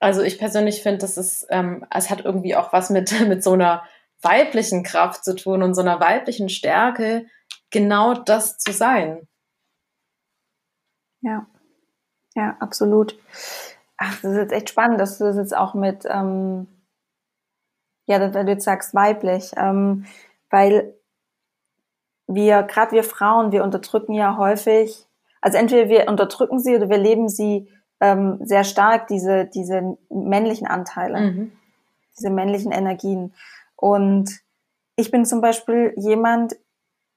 Also ich persönlich finde, das ist, ähm, es hat irgendwie auch was mit, mit so einer weiblichen Kraft zu tun und so einer weiblichen Stärke, genau das zu sein. Ja, ja, absolut. Ach, das ist jetzt echt spannend, dass du das jetzt auch mit, ähm, ja, wenn du jetzt sagst weiblich, ähm, weil wir, gerade wir Frauen, wir unterdrücken ja häufig also entweder wir unterdrücken sie oder wir leben sie ähm, sehr stark diese, diese männlichen Anteile, mhm. diese männlichen Energien. Und ich bin zum Beispiel jemand,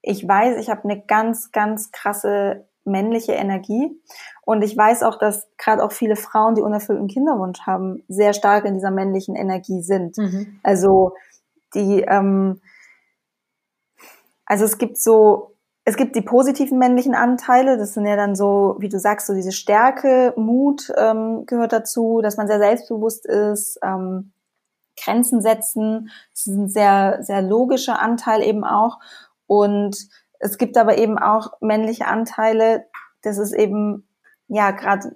ich weiß, ich habe eine ganz, ganz krasse männliche Energie. Und ich weiß auch, dass gerade auch viele Frauen, die unerfüllten Kinderwunsch haben, sehr stark in dieser männlichen Energie sind. Mhm. Also die, ähm, also es gibt so, es gibt die positiven männlichen Anteile, das sind ja dann so, wie du sagst, so diese Stärke, Mut ähm, gehört dazu, dass man sehr selbstbewusst ist, ähm, Grenzen setzen, das ist ein sehr, sehr logischer Anteil eben auch. Und es gibt aber eben auch männliche Anteile, das ist eben, ja, gerade,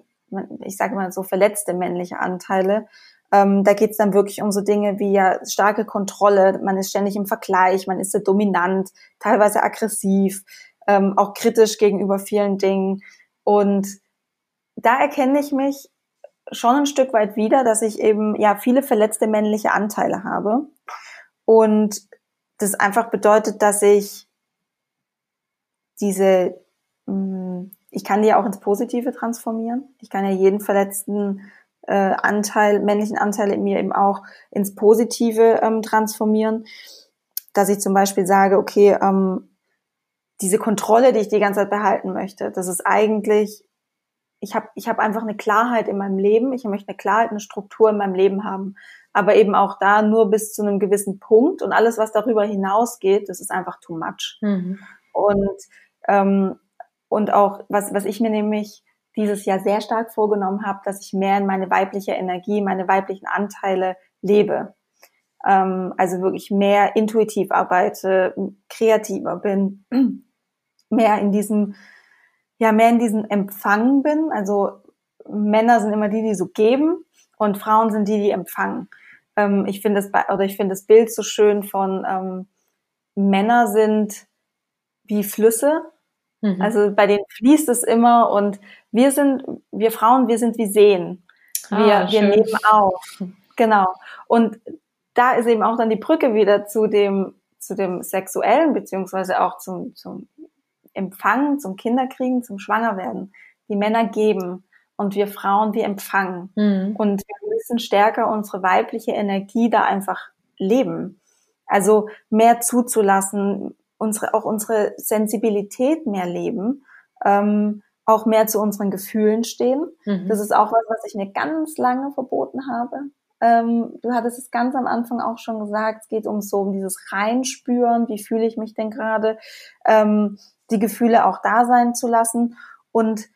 ich sage mal so verletzte männliche Anteile. Ähm, da geht es dann wirklich um so Dinge wie ja starke Kontrolle, man ist ständig im Vergleich, man ist sehr dominant, teilweise aggressiv, ähm, auch kritisch gegenüber vielen Dingen. Und da erkenne ich mich schon ein Stück weit wieder, dass ich eben ja viele verletzte männliche Anteile habe. Und das einfach bedeutet, dass ich diese, mm, ich kann die auch ins Positive transformieren. Ich kann ja jeden verletzten äh, Anteil, männlichen Anteil in mir eben auch ins Positive ähm, transformieren. Dass ich zum Beispiel sage, okay, ähm, diese Kontrolle, die ich die ganze Zeit behalten möchte, das ist eigentlich, ich habe ich hab einfach eine Klarheit in meinem Leben, ich möchte eine Klarheit, eine Struktur in meinem Leben haben, aber eben auch da nur bis zu einem gewissen Punkt und alles, was darüber hinausgeht, das ist einfach too much. Mhm. Und ähm, und auch, was, was ich mir nämlich dieses Jahr sehr stark vorgenommen habe, dass ich mehr in meine weibliche Energie, meine weiblichen Anteile lebe. Ähm, also wirklich mehr intuitiv arbeite, kreativer bin, mehr in diesem, ja, mehr in diesem Empfang bin. Also Männer sind immer die, die so geben und Frauen sind die, die empfangen. Ähm, ich finde das, oder ich finde das Bild so schön von ähm, Männer sind wie Flüsse Mhm. Also bei denen fließt es immer und wir sind, wir Frauen, wir sind wie Seen. Wir, ah, wir nehmen auf. Genau. Und da ist eben auch dann die Brücke wieder zu dem, zu dem Sexuellen, beziehungsweise auch zum, zum Empfangen, zum Kinderkriegen, zum Schwangerwerden. Die Männer geben und wir Frauen, wir empfangen. Mhm. Und wir müssen stärker unsere weibliche Energie da einfach leben. Also mehr zuzulassen, unsere, auch unsere Sensibilität mehr leben, ähm, auch mehr zu unseren Gefühlen stehen. Mhm. Das ist auch was, was ich mir ganz lange verboten habe. Ähm, du hattest es ganz am Anfang auch schon gesagt, es geht um so um dieses Reinspüren, wie fühle ich mich denn gerade, ähm, die Gefühle auch da sein zu lassen. Und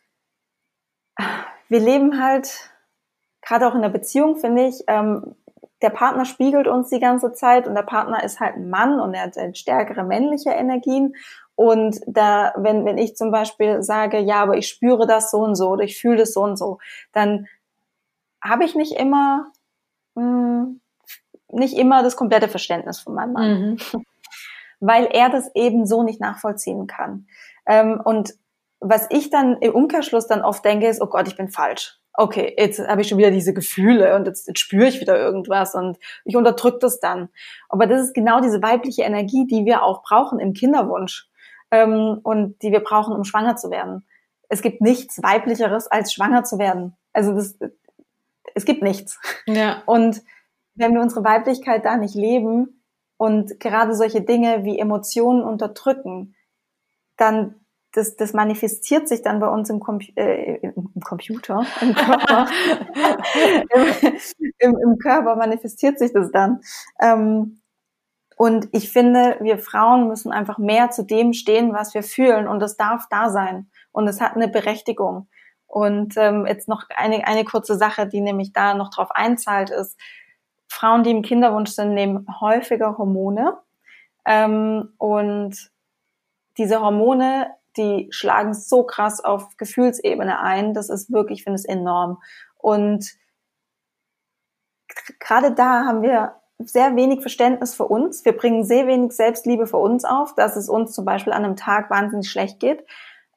wir leben halt, gerade auch in der Beziehung, finde ich, ähm, der Partner spiegelt uns die ganze Zeit und der Partner ist halt ein Mann und er hat halt stärkere männliche Energien. Und da, wenn, wenn ich zum Beispiel sage, ja, aber ich spüre das so und so oder ich fühle das so und so, dann habe ich nicht immer, mh, hm, nicht immer das komplette Verständnis von meinem Mann. Mhm. Weil er das eben so nicht nachvollziehen kann. Ähm, und was ich dann im Umkehrschluss dann oft denke, ist, oh Gott, ich bin falsch okay, jetzt habe ich schon wieder diese Gefühle und jetzt, jetzt spüre ich wieder irgendwas und ich unterdrücke das dann. Aber das ist genau diese weibliche Energie, die wir auch brauchen im Kinderwunsch ähm, und die wir brauchen, um schwanger zu werden. Es gibt nichts weiblicheres, als schwanger zu werden. Also das, es gibt nichts. Ja. Und wenn wir unsere Weiblichkeit da nicht leben und gerade solche Dinge wie Emotionen unterdrücken, dann das, das manifestiert sich dann bei uns im, Com äh, im Computer, im Körper. Im, im, Im, Körper manifestiert sich das dann. Ähm, und ich finde, wir Frauen müssen einfach mehr zu dem stehen, was wir fühlen. Und das darf da sein. Und es hat eine Berechtigung. Und ähm, jetzt noch eine, eine kurze Sache, die nämlich da noch drauf einzahlt, ist, Frauen, die im Kinderwunsch sind, nehmen häufiger Hormone. Ähm, und diese Hormone die schlagen so krass auf Gefühlsebene ein. Das ist wirklich, ich finde es enorm. Und gerade da haben wir sehr wenig Verständnis für uns. Wir bringen sehr wenig Selbstliebe für uns auf, dass es uns zum Beispiel an einem Tag wahnsinnig schlecht geht,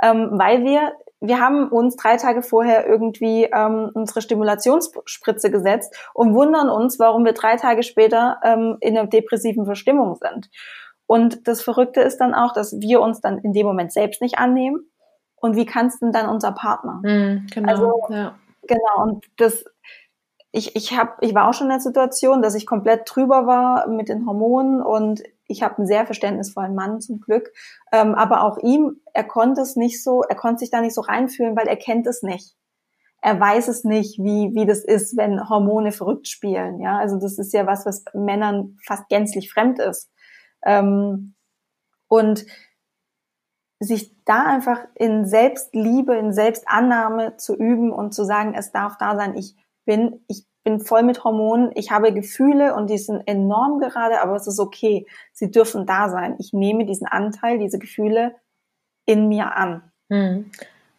ähm, weil wir wir haben uns drei Tage vorher irgendwie ähm, unsere Stimulationsspritze gesetzt und wundern uns, warum wir drei Tage später ähm, in einer depressiven Verstimmung sind. Und das Verrückte ist dann auch, dass wir uns dann in dem Moment selbst nicht annehmen. Und wie kannst denn dann unser Partner? Mm, genau, also, ja. Genau, und das, ich, ich, hab, ich war auch schon in der Situation, dass ich komplett drüber war mit den Hormonen und ich habe einen sehr verständnisvollen Mann zum Glück. Ähm, aber auch ihm, er konnte es nicht so, er konnte sich da nicht so reinfühlen, weil er kennt es nicht. Er weiß es nicht, wie, wie das ist, wenn Hormone verrückt spielen. Ja, also das ist ja was, was Männern fast gänzlich fremd ist. Ähm, und sich da einfach in Selbstliebe, in Selbstannahme zu üben und zu sagen, es darf da sein, ich bin, ich bin voll mit Hormonen, ich habe Gefühle und die sind enorm gerade, aber es ist okay. Sie dürfen da sein. Ich nehme diesen Anteil, diese Gefühle in mir an. Hm.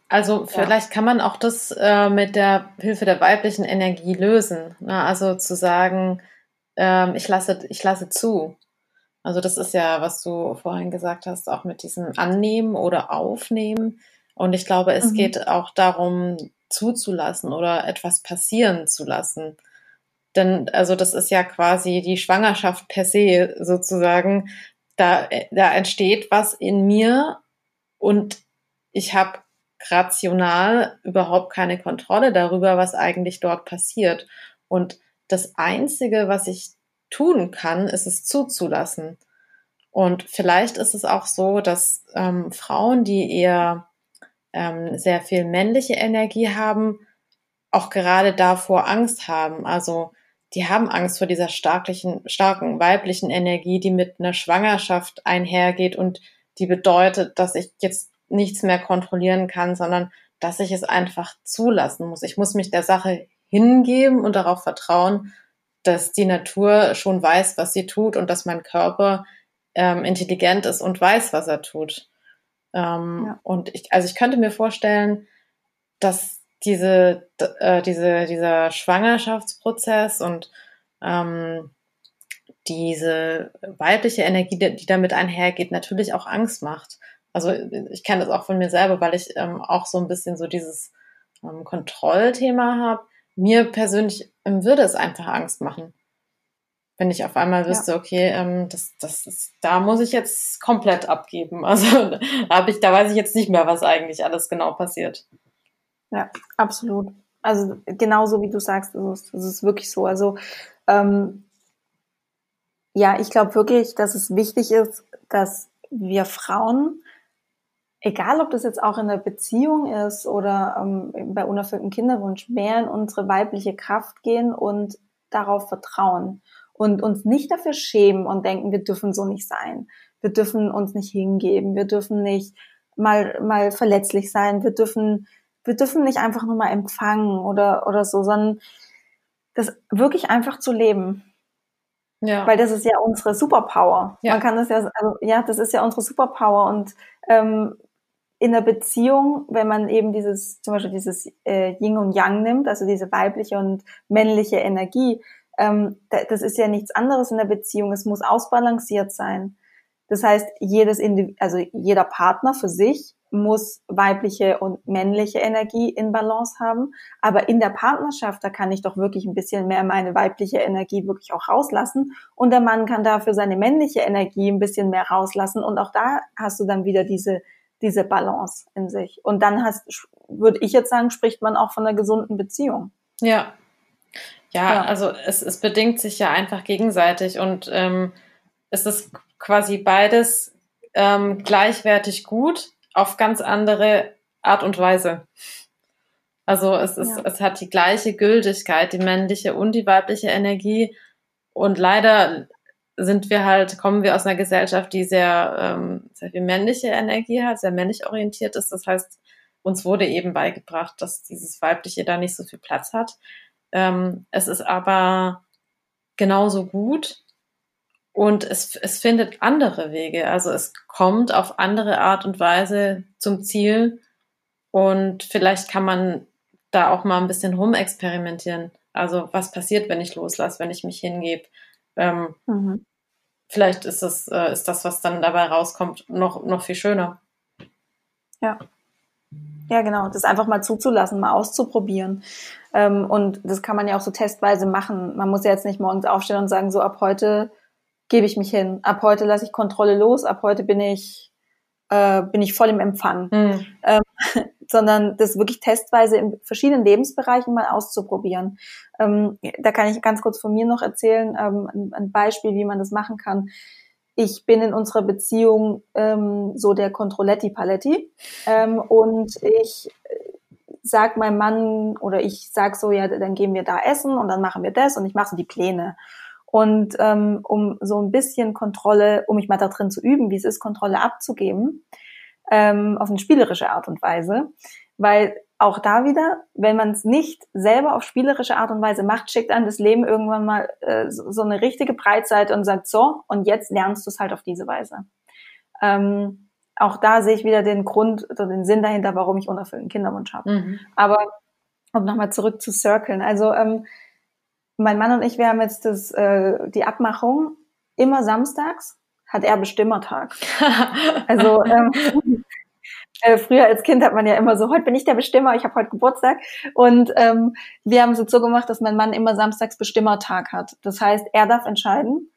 Also vielleicht ja. kann man auch das äh, mit der Hilfe der weiblichen Energie lösen. Ne? Also zu sagen, ähm, ich lasse, ich lasse zu. Also das ist ja, was du vorhin gesagt hast, auch mit diesem Annehmen oder Aufnehmen. Und ich glaube, es mhm. geht auch darum, zuzulassen oder etwas passieren zu lassen. Denn also das ist ja quasi die Schwangerschaft per se sozusagen. Da, da entsteht was in mir und ich habe rational überhaupt keine Kontrolle darüber, was eigentlich dort passiert. Und das Einzige, was ich tun kann, ist es zuzulassen. Und vielleicht ist es auch so, dass ähm, Frauen, die eher ähm, sehr viel männliche Energie haben, auch gerade davor Angst haben. Also die haben Angst vor dieser starken, starken weiblichen Energie, die mit einer Schwangerschaft einhergeht und die bedeutet, dass ich jetzt nichts mehr kontrollieren kann, sondern dass ich es einfach zulassen muss. Ich muss mich der Sache hingeben und darauf vertrauen, dass die Natur schon weiß, was sie tut und dass mein Körper ähm, intelligent ist und weiß, was er tut. Ähm, ja. Und ich, also ich könnte mir vorstellen, dass diese, äh, diese, dieser Schwangerschaftsprozess und ähm, diese weibliche Energie, die damit einhergeht, natürlich auch Angst macht. Also ich kenne das auch von mir selber, weil ich ähm, auch so ein bisschen so dieses ähm, Kontrollthema habe. Mir persönlich würde es einfach Angst machen wenn ich auf einmal wüsste, ja. okay, ähm, das, das ist, da muss ich jetzt komplett abgeben. Also da habe ich, da weiß ich jetzt nicht mehr, was eigentlich alles genau passiert. Ja, absolut. Also genauso wie du sagst, ist es ist wirklich so. Also ähm, ja, ich glaube wirklich, dass es wichtig ist, dass wir Frauen, egal ob das jetzt auch in der Beziehung ist oder ähm, bei unerfülltem Kinderwunsch, mehr in unsere weibliche Kraft gehen und darauf vertrauen und uns nicht dafür schämen und denken, wir dürfen so nicht sein. Wir dürfen uns nicht hingeben. Wir dürfen nicht mal, mal verletzlich sein. Wir dürfen, wir dürfen nicht einfach nur mal empfangen oder, oder so, sondern das wirklich einfach zu leben. Ja. Weil das ist ja unsere Superpower. Ja. Man kann das ja, also, ja, das ist ja unsere Superpower und ähm, in der Beziehung, wenn man eben dieses, zum Beispiel dieses äh, Yin und Yang nimmt, also diese weibliche und männliche Energie, ähm, das ist ja nichts anderes in der Beziehung. Es muss ausbalanciert sein. Das heißt, jedes Indiv also jeder Partner für sich muss weibliche und männliche Energie in Balance haben. Aber in der Partnerschaft, da kann ich doch wirklich ein bisschen mehr meine weibliche Energie wirklich auch rauslassen. Und der Mann kann dafür seine männliche Energie ein bisschen mehr rauslassen. Und auch da hast du dann wieder diese, diese Balance in sich. Und dann hast, würde ich jetzt sagen, spricht man auch von einer gesunden Beziehung. Ja, ja, ja, also es, es bedingt sich ja einfach gegenseitig und ähm, es ist quasi beides ähm, gleichwertig gut auf ganz andere Art und Weise. Also es ist, ja. es hat die gleiche Gültigkeit, die männliche und die weibliche Energie. Und leider sind wir halt, kommen wir aus einer Gesellschaft, die sehr, ähm, sehr viel männliche Energie hat, sehr männlich orientiert ist. Das heißt, uns wurde eben beigebracht, dass dieses Weibliche da nicht so viel Platz hat. Ähm, es ist aber genauso gut und es, es findet andere Wege. Also es kommt auf andere Art und Weise zum Ziel und vielleicht kann man da auch mal ein bisschen rumexperimentieren. Also was passiert, wenn ich loslasse, wenn ich mich hingebe? Ähm, mhm. Vielleicht ist es äh, ist das, was dann dabei rauskommt, noch noch viel schöner. Ja. Ja, genau. Das einfach mal zuzulassen, mal auszuprobieren. Ähm, und das kann man ja auch so testweise machen. Man muss ja jetzt nicht morgens aufstehen und sagen, so ab heute gebe ich mich hin, ab heute lasse ich Kontrolle los, ab heute bin ich äh, bin ich voll im Empfang. Mhm. Ähm, sondern das wirklich testweise in verschiedenen Lebensbereichen mal auszuprobieren. Ähm, da kann ich ganz kurz von mir noch erzählen, ähm, ein, ein, Beispiel, wie man das machen kann. Ich bin in unserer Beziehung ähm, so der Controletti Paletti ähm, und ich sag meinem Mann oder ich sag so, ja, dann gehen wir da essen und dann machen wir das und ich mache so die Pläne. Und ähm, um so ein bisschen Kontrolle, um mich mal da drin zu üben, wie es ist, Kontrolle abzugeben, ähm, auf eine spielerische Art und Weise. Weil auch da wieder, wenn man es nicht selber auf spielerische Art und Weise macht, schickt einem das Leben irgendwann mal äh, so, eine richtige Breitseite und sagt, so, und jetzt lernst du es halt auf diese Weise. Ähm, auch da sehe ich wieder den Grund oder den Sinn dahinter, warum ich unerfüllten Kinderwunsch habe. Mhm. Aber um nochmal zurück zu circlen. Also ähm, mein Mann und ich, wir haben jetzt das, äh, die Abmachung, immer samstags hat er Bestimmertag. also ähm, äh, früher als Kind hat man ja immer so, heute bin ich der Bestimmer, ich habe heute Geburtstag. Und ähm, wir haben es jetzt so gemacht, dass mein Mann immer samstags Bestimmertag hat. Das heißt, er darf entscheiden,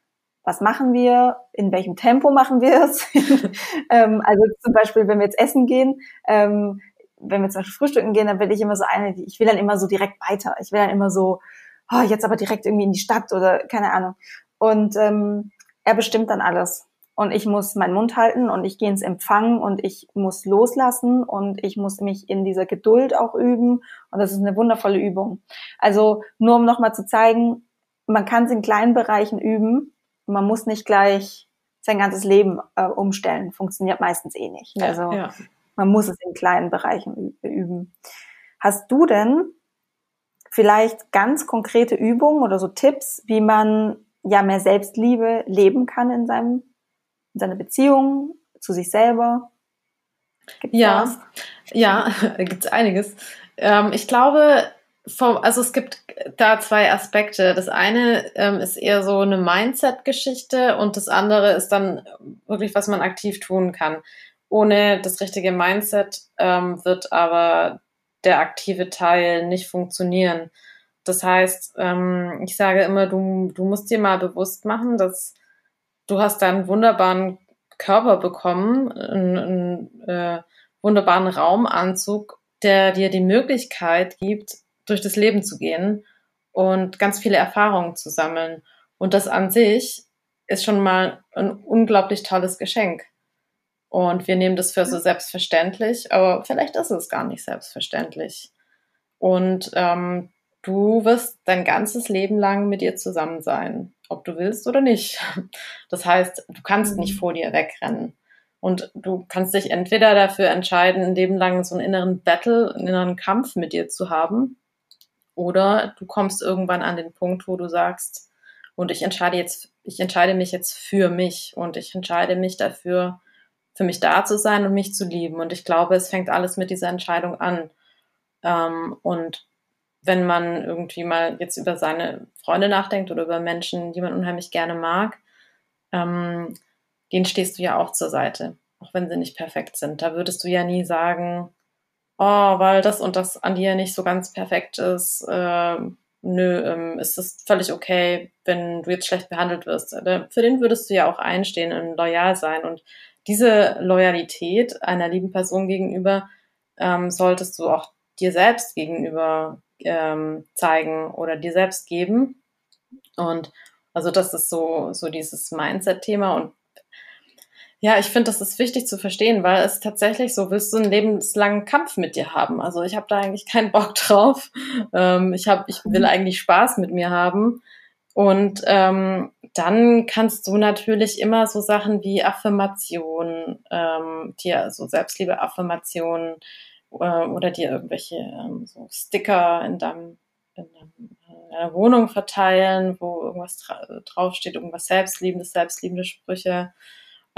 was machen wir, in welchem Tempo machen wir es. ähm, also zum Beispiel, wenn wir jetzt essen gehen, ähm, wenn wir zum Beispiel frühstücken gehen, dann will ich immer so eine, ich will dann immer so direkt weiter. Ich will dann immer so, oh, jetzt aber direkt irgendwie in die Stadt oder keine Ahnung. Und ähm, er bestimmt dann alles. Und ich muss meinen Mund halten und ich gehe ins Empfang und ich muss loslassen und ich muss mich in dieser Geduld auch üben. Und das ist eine wundervolle Übung. Also nur um nochmal zu zeigen, man kann es in kleinen Bereichen üben man muss nicht gleich sein ganzes Leben äh, umstellen. Funktioniert meistens eh nicht. Also ja. man muss es in kleinen Bereichen üben. Hast du denn vielleicht ganz konkrete Übungen oder so Tipps, wie man ja mehr Selbstliebe leben kann in seinem in seiner Beziehung zu sich selber? Gibt's ja, was? ja, gibt's einiges. Ähm, ich glaube, vom, also es gibt da zwei Aspekte. Das eine ähm, ist eher so eine Mindset-Geschichte und das andere ist dann wirklich, was man aktiv tun kann. Ohne das richtige Mindset ähm, wird aber der aktive Teil nicht funktionieren. Das heißt, ähm, ich sage immer, du, du musst dir mal bewusst machen, dass du hast einen wunderbaren Körper bekommen, einen, einen äh, wunderbaren Raumanzug, der dir die Möglichkeit gibt, durch das Leben zu gehen und ganz viele Erfahrungen zu sammeln. Und das an sich ist schon mal ein unglaublich tolles Geschenk. Und wir nehmen das für so selbstverständlich, aber vielleicht ist es gar nicht selbstverständlich. Und ähm, du wirst dein ganzes Leben lang mit ihr zusammen sein, ob du willst oder nicht. Das heißt, du kannst nicht mhm. vor dir wegrennen. Und du kannst dich entweder dafür entscheiden, ein Leben lang so einen inneren Battle, einen inneren Kampf mit dir zu haben, oder du kommst irgendwann an den Punkt, wo du sagst, und ich entscheide jetzt, ich entscheide mich jetzt für mich und ich entscheide mich dafür, für mich da zu sein und mich zu lieben. Und ich glaube, es fängt alles mit dieser Entscheidung an. Ähm, und wenn man irgendwie mal jetzt über seine Freunde nachdenkt oder über Menschen, die man unheimlich gerne mag, ähm, denen stehst du ja auch zur Seite, auch wenn sie nicht perfekt sind. Da würdest du ja nie sagen, oh, weil das und das an dir nicht so ganz perfekt ist, äh, nö, ähm, ist es völlig okay, wenn du jetzt schlecht behandelt wirst. Für den würdest du ja auch einstehen und loyal sein. Und diese Loyalität einer lieben Person gegenüber ähm, solltest du auch dir selbst gegenüber ähm, zeigen oder dir selbst geben. Und also das ist so, so dieses Mindset-Thema. Und ja, ich finde, das ist wichtig zu verstehen, weil es tatsächlich so, willst du einen lebenslangen Kampf mit dir haben? Also ich habe da eigentlich keinen Bock drauf. Ähm, ich, hab, ich will mhm. eigentlich Spaß mit mir haben. Und ähm, dann kannst du natürlich immer so Sachen wie Affirmationen, ähm, dir so Selbstliebe-Affirmationen äh, oder dir irgendwelche ähm, so Sticker in deinem, in deiner Wohnung verteilen, wo irgendwas dra draufsteht, irgendwas Selbstliebendes, selbstliebende Sprüche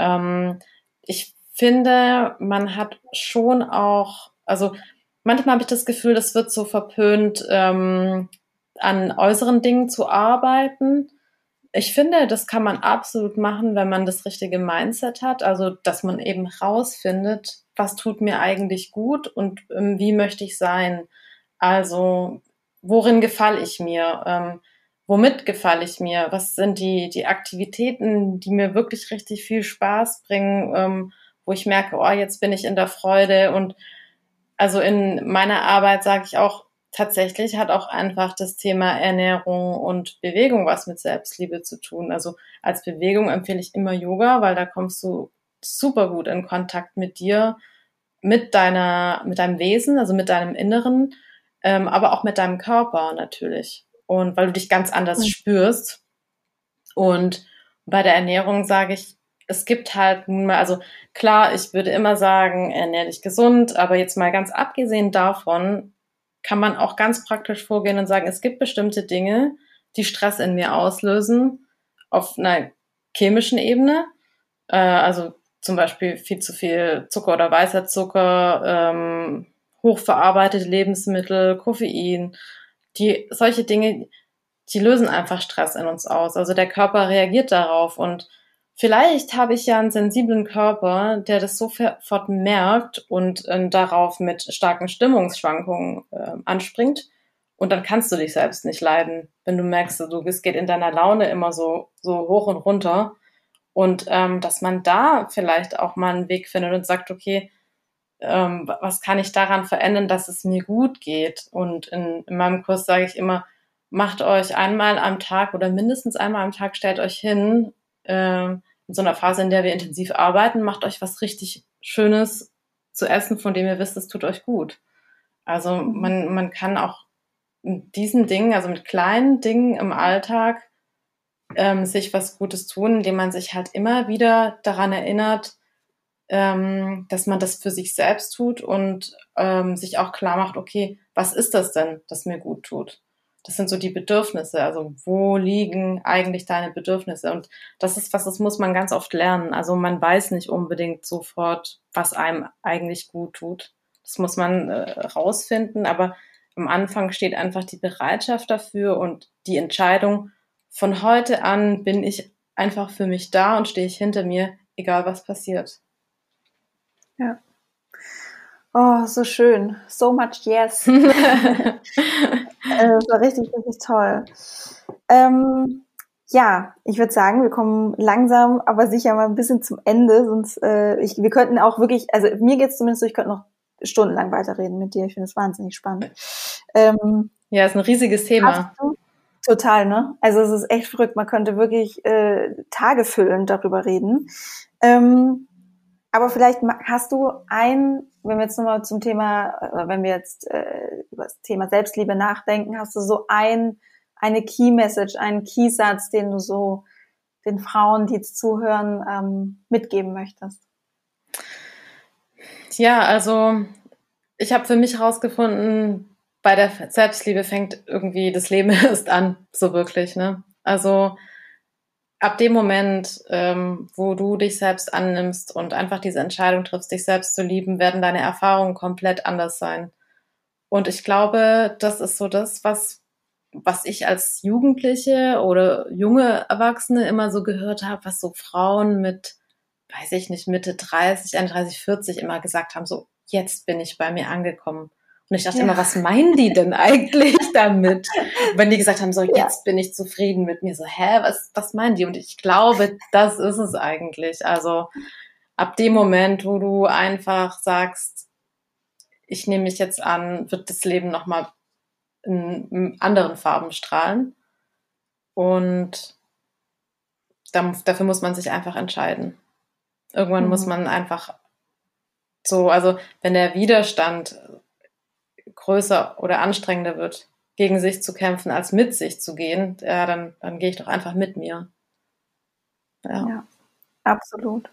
ähm, ich finde, man hat schon auch, also manchmal habe ich das Gefühl, das wird so verpönt, ähm, an äußeren Dingen zu arbeiten. Ich finde, das kann man absolut machen, wenn man das richtige Mindset hat. Also, dass man eben rausfindet, was tut mir eigentlich gut und ähm, wie möchte ich sein. Also, worin gefalle ich mir? Ähm, womit gefalle ich mir? Was sind die, die Aktivitäten, die mir wirklich richtig viel Spaß bringen, ähm, wo ich merke, oh, jetzt bin ich in der Freude und also in meiner Arbeit sage ich auch, tatsächlich hat auch einfach das Thema Ernährung und Bewegung was mit Selbstliebe zu tun. Also als Bewegung empfehle ich immer Yoga, weil da kommst du super gut in Kontakt mit dir, mit deiner, mit deinem Wesen, also mit deinem Inneren, ähm, aber auch mit deinem Körper natürlich. Und weil du dich ganz anders mhm. spürst. Und bei der Ernährung sage ich, es gibt halt nun mal, also klar, ich würde immer sagen, ernähr dich gesund, aber jetzt mal ganz abgesehen davon, kann man auch ganz praktisch vorgehen und sagen, es gibt bestimmte Dinge, die Stress in mir auslösen, auf einer chemischen Ebene. Äh, also zum Beispiel viel zu viel Zucker oder weißer Zucker, ähm, hochverarbeitete Lebensmittel, Koffein, die solche Dinge, die lösen einfach Stress in uns aus. Also der Körper reagiert darauf und Vielleicht habe ich ja einen sensiblen Körper, der das sofort merkt und äh, darauf mit starken Stimmungsschwankungen äh, anspringt. Und dann kannst du dich selbst nicht leiden, wenn du merkst, du, es geht in deiner Laune immer so, so hoch und runter. Und ähm, dass man da vielleicht auch mal einen Weg findet und sagt, okay, ähm, was kann ich daran verändern, dass es mir gut geht? Und in, in meinem Kurs sage ich immer, macht euch einmal am Tag oder mindestens einmal am Tag, stellt euch hin, ähm, in so einer Phase, in der wir intensiv arbeiten, macht euch was richtig Schönes zu essen, von dem ihr wisst, es tut euch gut. Also mhm. man, man kann auch mit diesen Dingen, also mit kleinen Dingen im Alltag, ähm, sich was Gutes tun, indem man sich halt immer wieder daran erinnert, ähm, dass man das für sich selbst tut und ähm, sich auch klar macht, okay, was ist das denn, das mir gut tut? Das sind so die Bedürfnisse. Also wo liegen eigentlich deine Bedürfnisse? Und das ist was, das muss man ganz oft lernen. Also man weiß nicht unbedingt sofort, was einem eigentlich gut tut. Das muss man äh, rausfinden. Aber am Anfang steht einfach die Bereitschaft dafür und die Entscheidung, von heute an bin ich einfach für mich da und stehe ich hinter mir, egal was passiert. Ja. Oh, so schön. So much yes. äh, war richtig, richtig toll. Ähm, ja, ich würde sagen, wir kommen langsam, aber sicher mal ein bisschen zum Ende. Sonst, äh, ich, wir könnten auch wirklich, also mir geht's zumindest so, ich könnte noch stundenlang weiterreden mit dir. Ich finde es wahnsinnig spannend. Ähm, ja, ist ein riesiges Thema. Total, ne? Also es ist echt verrückt. Man könnte wirklich äh, Tage füllen darüber reden. Ähm, aber vielleicht hast du ein, wenn wir jetzt nochmal zum Thema, wenn wir jetzt äh, über das Thema Selbstliebe nachdenken, hast du so ein, eine Key Message, einen Keysatz, den du so den Frauen, die jetzt zuhören, ähm, mitgeben möchtest? Ja, also ich habe für mich herausgefunden, bei der Selbstliebe fängt irgendwie das Leben erst an, so wirklich. Ne? Also ab dem Moment, ähm, wo du dich selbst annimmst und einfach diese Entscheidung triffst, dich selbst zu lieben, werden deine Erfahrungen komplett anders sein. Und ich glaube, das ist so das, was, was ich als Jugendliche oder junge Erwachsene immer so gehört habe, was so Frauen mit, weiß ich nicht, Mitte 30, 31, 40 immer gesagt haben, so, jetzt bin ich bei mir angekommen. Und ich dachte ja. immer, was meinen die denn eigentlich damit? Wenn die gesagt haben, so jetzt ja. bin ich zufrieden mit mir, so, hä, was, was meinen die? Und ich glaube, das ist es eigentlich. Also ab dem Moment, wo du einfach sagst, ich nehme mich jetzt an, wird das Leben nochmal in, anderen Farben strahlen. Und dafür muss man sich einfach entscheiden. Irgendwann mhm. muss man einfach so, also wenn der Widerstand größer oder anstrengender wird, gegen sich zu kämpfen, als mit sich zu gehen, ja, dann, dann gehe ich doch einfach mit mir. Ja, ja absolut.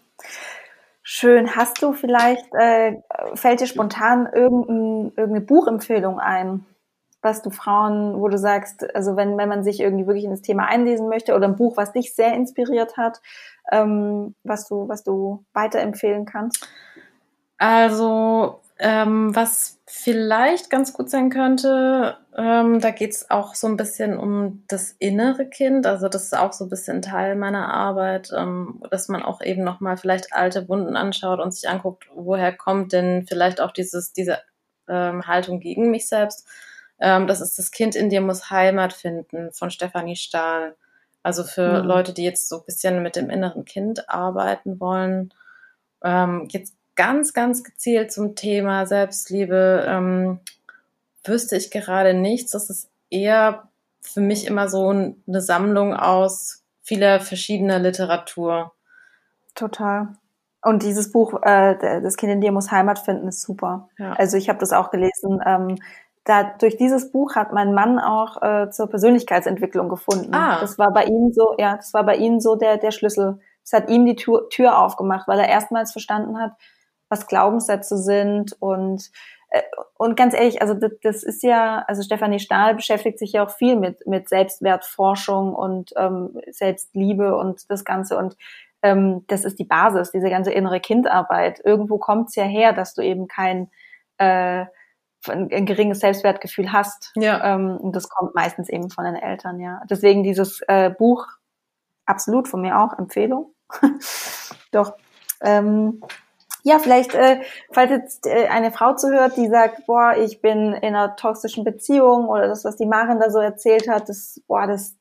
Schön. Hast du vielleicht, äh, fällt dir spontan irgendein, irgendeine Buchempfehlung ein, was du Frauen, wo du sagst, also wenn, wenn man sich irgendwie wirklich in das Thema einlesen möchte oder ein Buch, was dich sehr inspiriert hat, ähm, was du, was du weiterempfehlen kannst? Also ähm, was vielleicht ganz gut sein könnte, ähm, da geht's auch so ein bisschen um das innere Kind. Also das ist auch so ein bisschen Teil meiner Arbeit, ähm, dass man auch eben nochmal vielleicht alte Wunden anschaut und sich anguckt, woher kommt denn vielleicht auch dieses, diese ähm, Haltung gegen mich selbst. Ähm, das ist das Kind in dir muss Heimat finden von Stefanie Stahl. Also für mhm. Leute, die jetzt so ein bisschen mit dem inneren Kind arbeiten wollen. Ähm, jetzt ganz, ganz gezielt zum Thema Selbstliebe ähm, wüsste ich gerade nichts. Das ist eher für mich immer so eine Sammlung aus vieler verschiedener Literatur. Total. Und dieses Buch, äh, Das Kind in dir muss Heimat finden, ist super. Ja. Also ich habe das auch gelesen. Ähm, da, durch dieses Buch hat mein Mann auch äh, zur Persönlichkeitsentwicklung gefunden. Ah. Das war bei ihm so, ja, das war bei ihm so der, der Schlüssel. Es hat ihm die Tür, Tür aufgemacht, weil er erstmals verstanden hat, was Glaubenssätze sind und äh, und ganz ehrlich, also das, das ist ja, also Stefanie Stahl beschäftigt sich ja auch viel mit mit Selbstwertforschung und ähm, Selbstliebe und das Ganze und ähm, das ist die Basis, diese ganze innere Kindarbeit. Irgendwo kommt's ja her, dass du eben kein äh, ein, ein geringes Selbstwertgefühl hast. Ja. Ähm, und das kommt meistens eben von den Eltern, ja. Deswegen dieses äh, Buch absolut von mir auch Empfehlung. Doch. Ähm, ja, vielleicht, äh, falls jetzt äh, eine Frau zuhört, die sagt, boah, ich bin in einer toxischen Beziehung oder das, was die Maren da so erzählt hat, das, boah, das,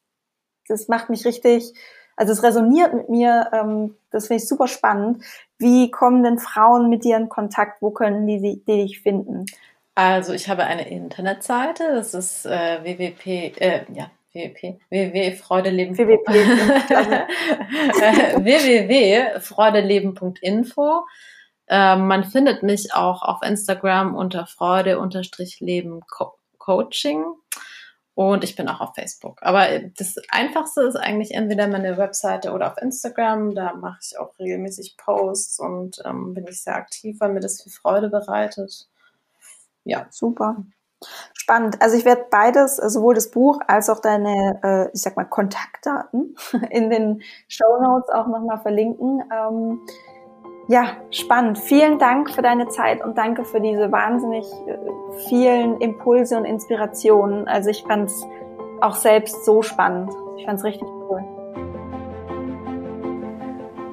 das macht mich richtig also es resoniert mit mir, ähm, das finde ich super spannend. Wie kommen denn Frauen mit dir in Kontakt? Wo können die, die dich finden? Also ich habe eine Internetseite, das ist äh, www, äh, ja, www, www.freudeleben. www.freudeleben.info. Ähm, man findet mich auch auf Instagram unter Freude-Leben Coaching. Und ich bin auch auf Facebook. Aber das Einfachste ist eigentlich entweder meine Webseite oder auf Instagram. Da mache ich auch regelmäßig Posts und ähm, bin ich sehr aktiv, weil mir das viel Freude bereitet. Ja. Super. Spannend. Also ich werde beides, sowohl das Buch als auch deine, äh, ich sag mal, Kontaktdaten in den Show Notes auch nochmal verlinken. Ähm, ja, spannend. Vielen Dank für deine Zeit und danke für diese wahnsinnig äh, vielen Impulse und Inspirationen. Also ich fand es auch selbst so spannend. Ich fand es richtig cool.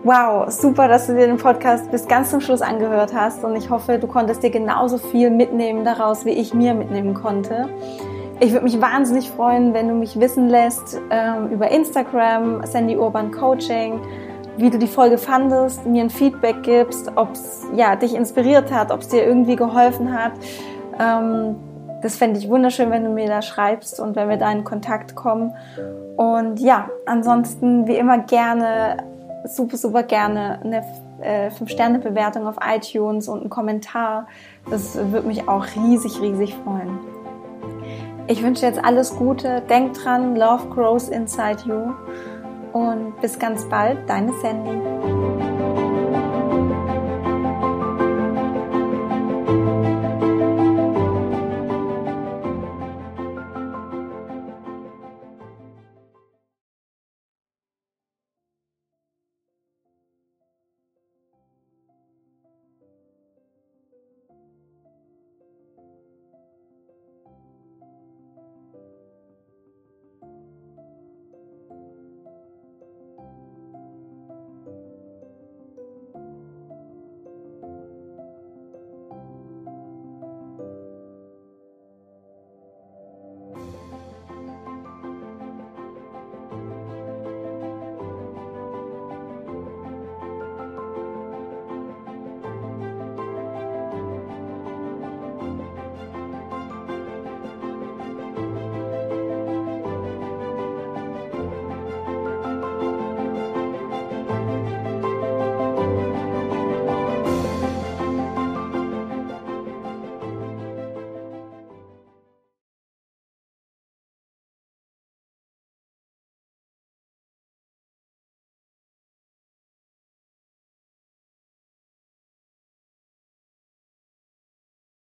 Wow, super, dass du dir den Podcast bis ganz zum Schluss angehört hast und ich hoffe, du konntest dir genauso viel mitnehmen daraus, wie ich mir mitnehmen konnte. Ich würde mich wahnsinnig freuen, wenn du mich wissen lässt ähm, über Instagram, Sandy Urban Coaching wie du die Folge fandest, mir ein Feedback gibst, ob es ja, dich inspiriert hat, ob es dir irgendwie geholfen hat. Ähm, das fände ich wunderschön, wenn du mir da schreibst und wenn wir da in Kontakt kommen. Und ja, ansonsten wie immer gerne, super, super gerne eine äh, 5-Sterne-Bewertung auf iTunes und einen Kommentar. Das würde mich auch riesig, riesig freuen. Ich wünsche jetzt alles Gute. Denk dran, Love grows inside you und bis ganz bald, deine Sandy.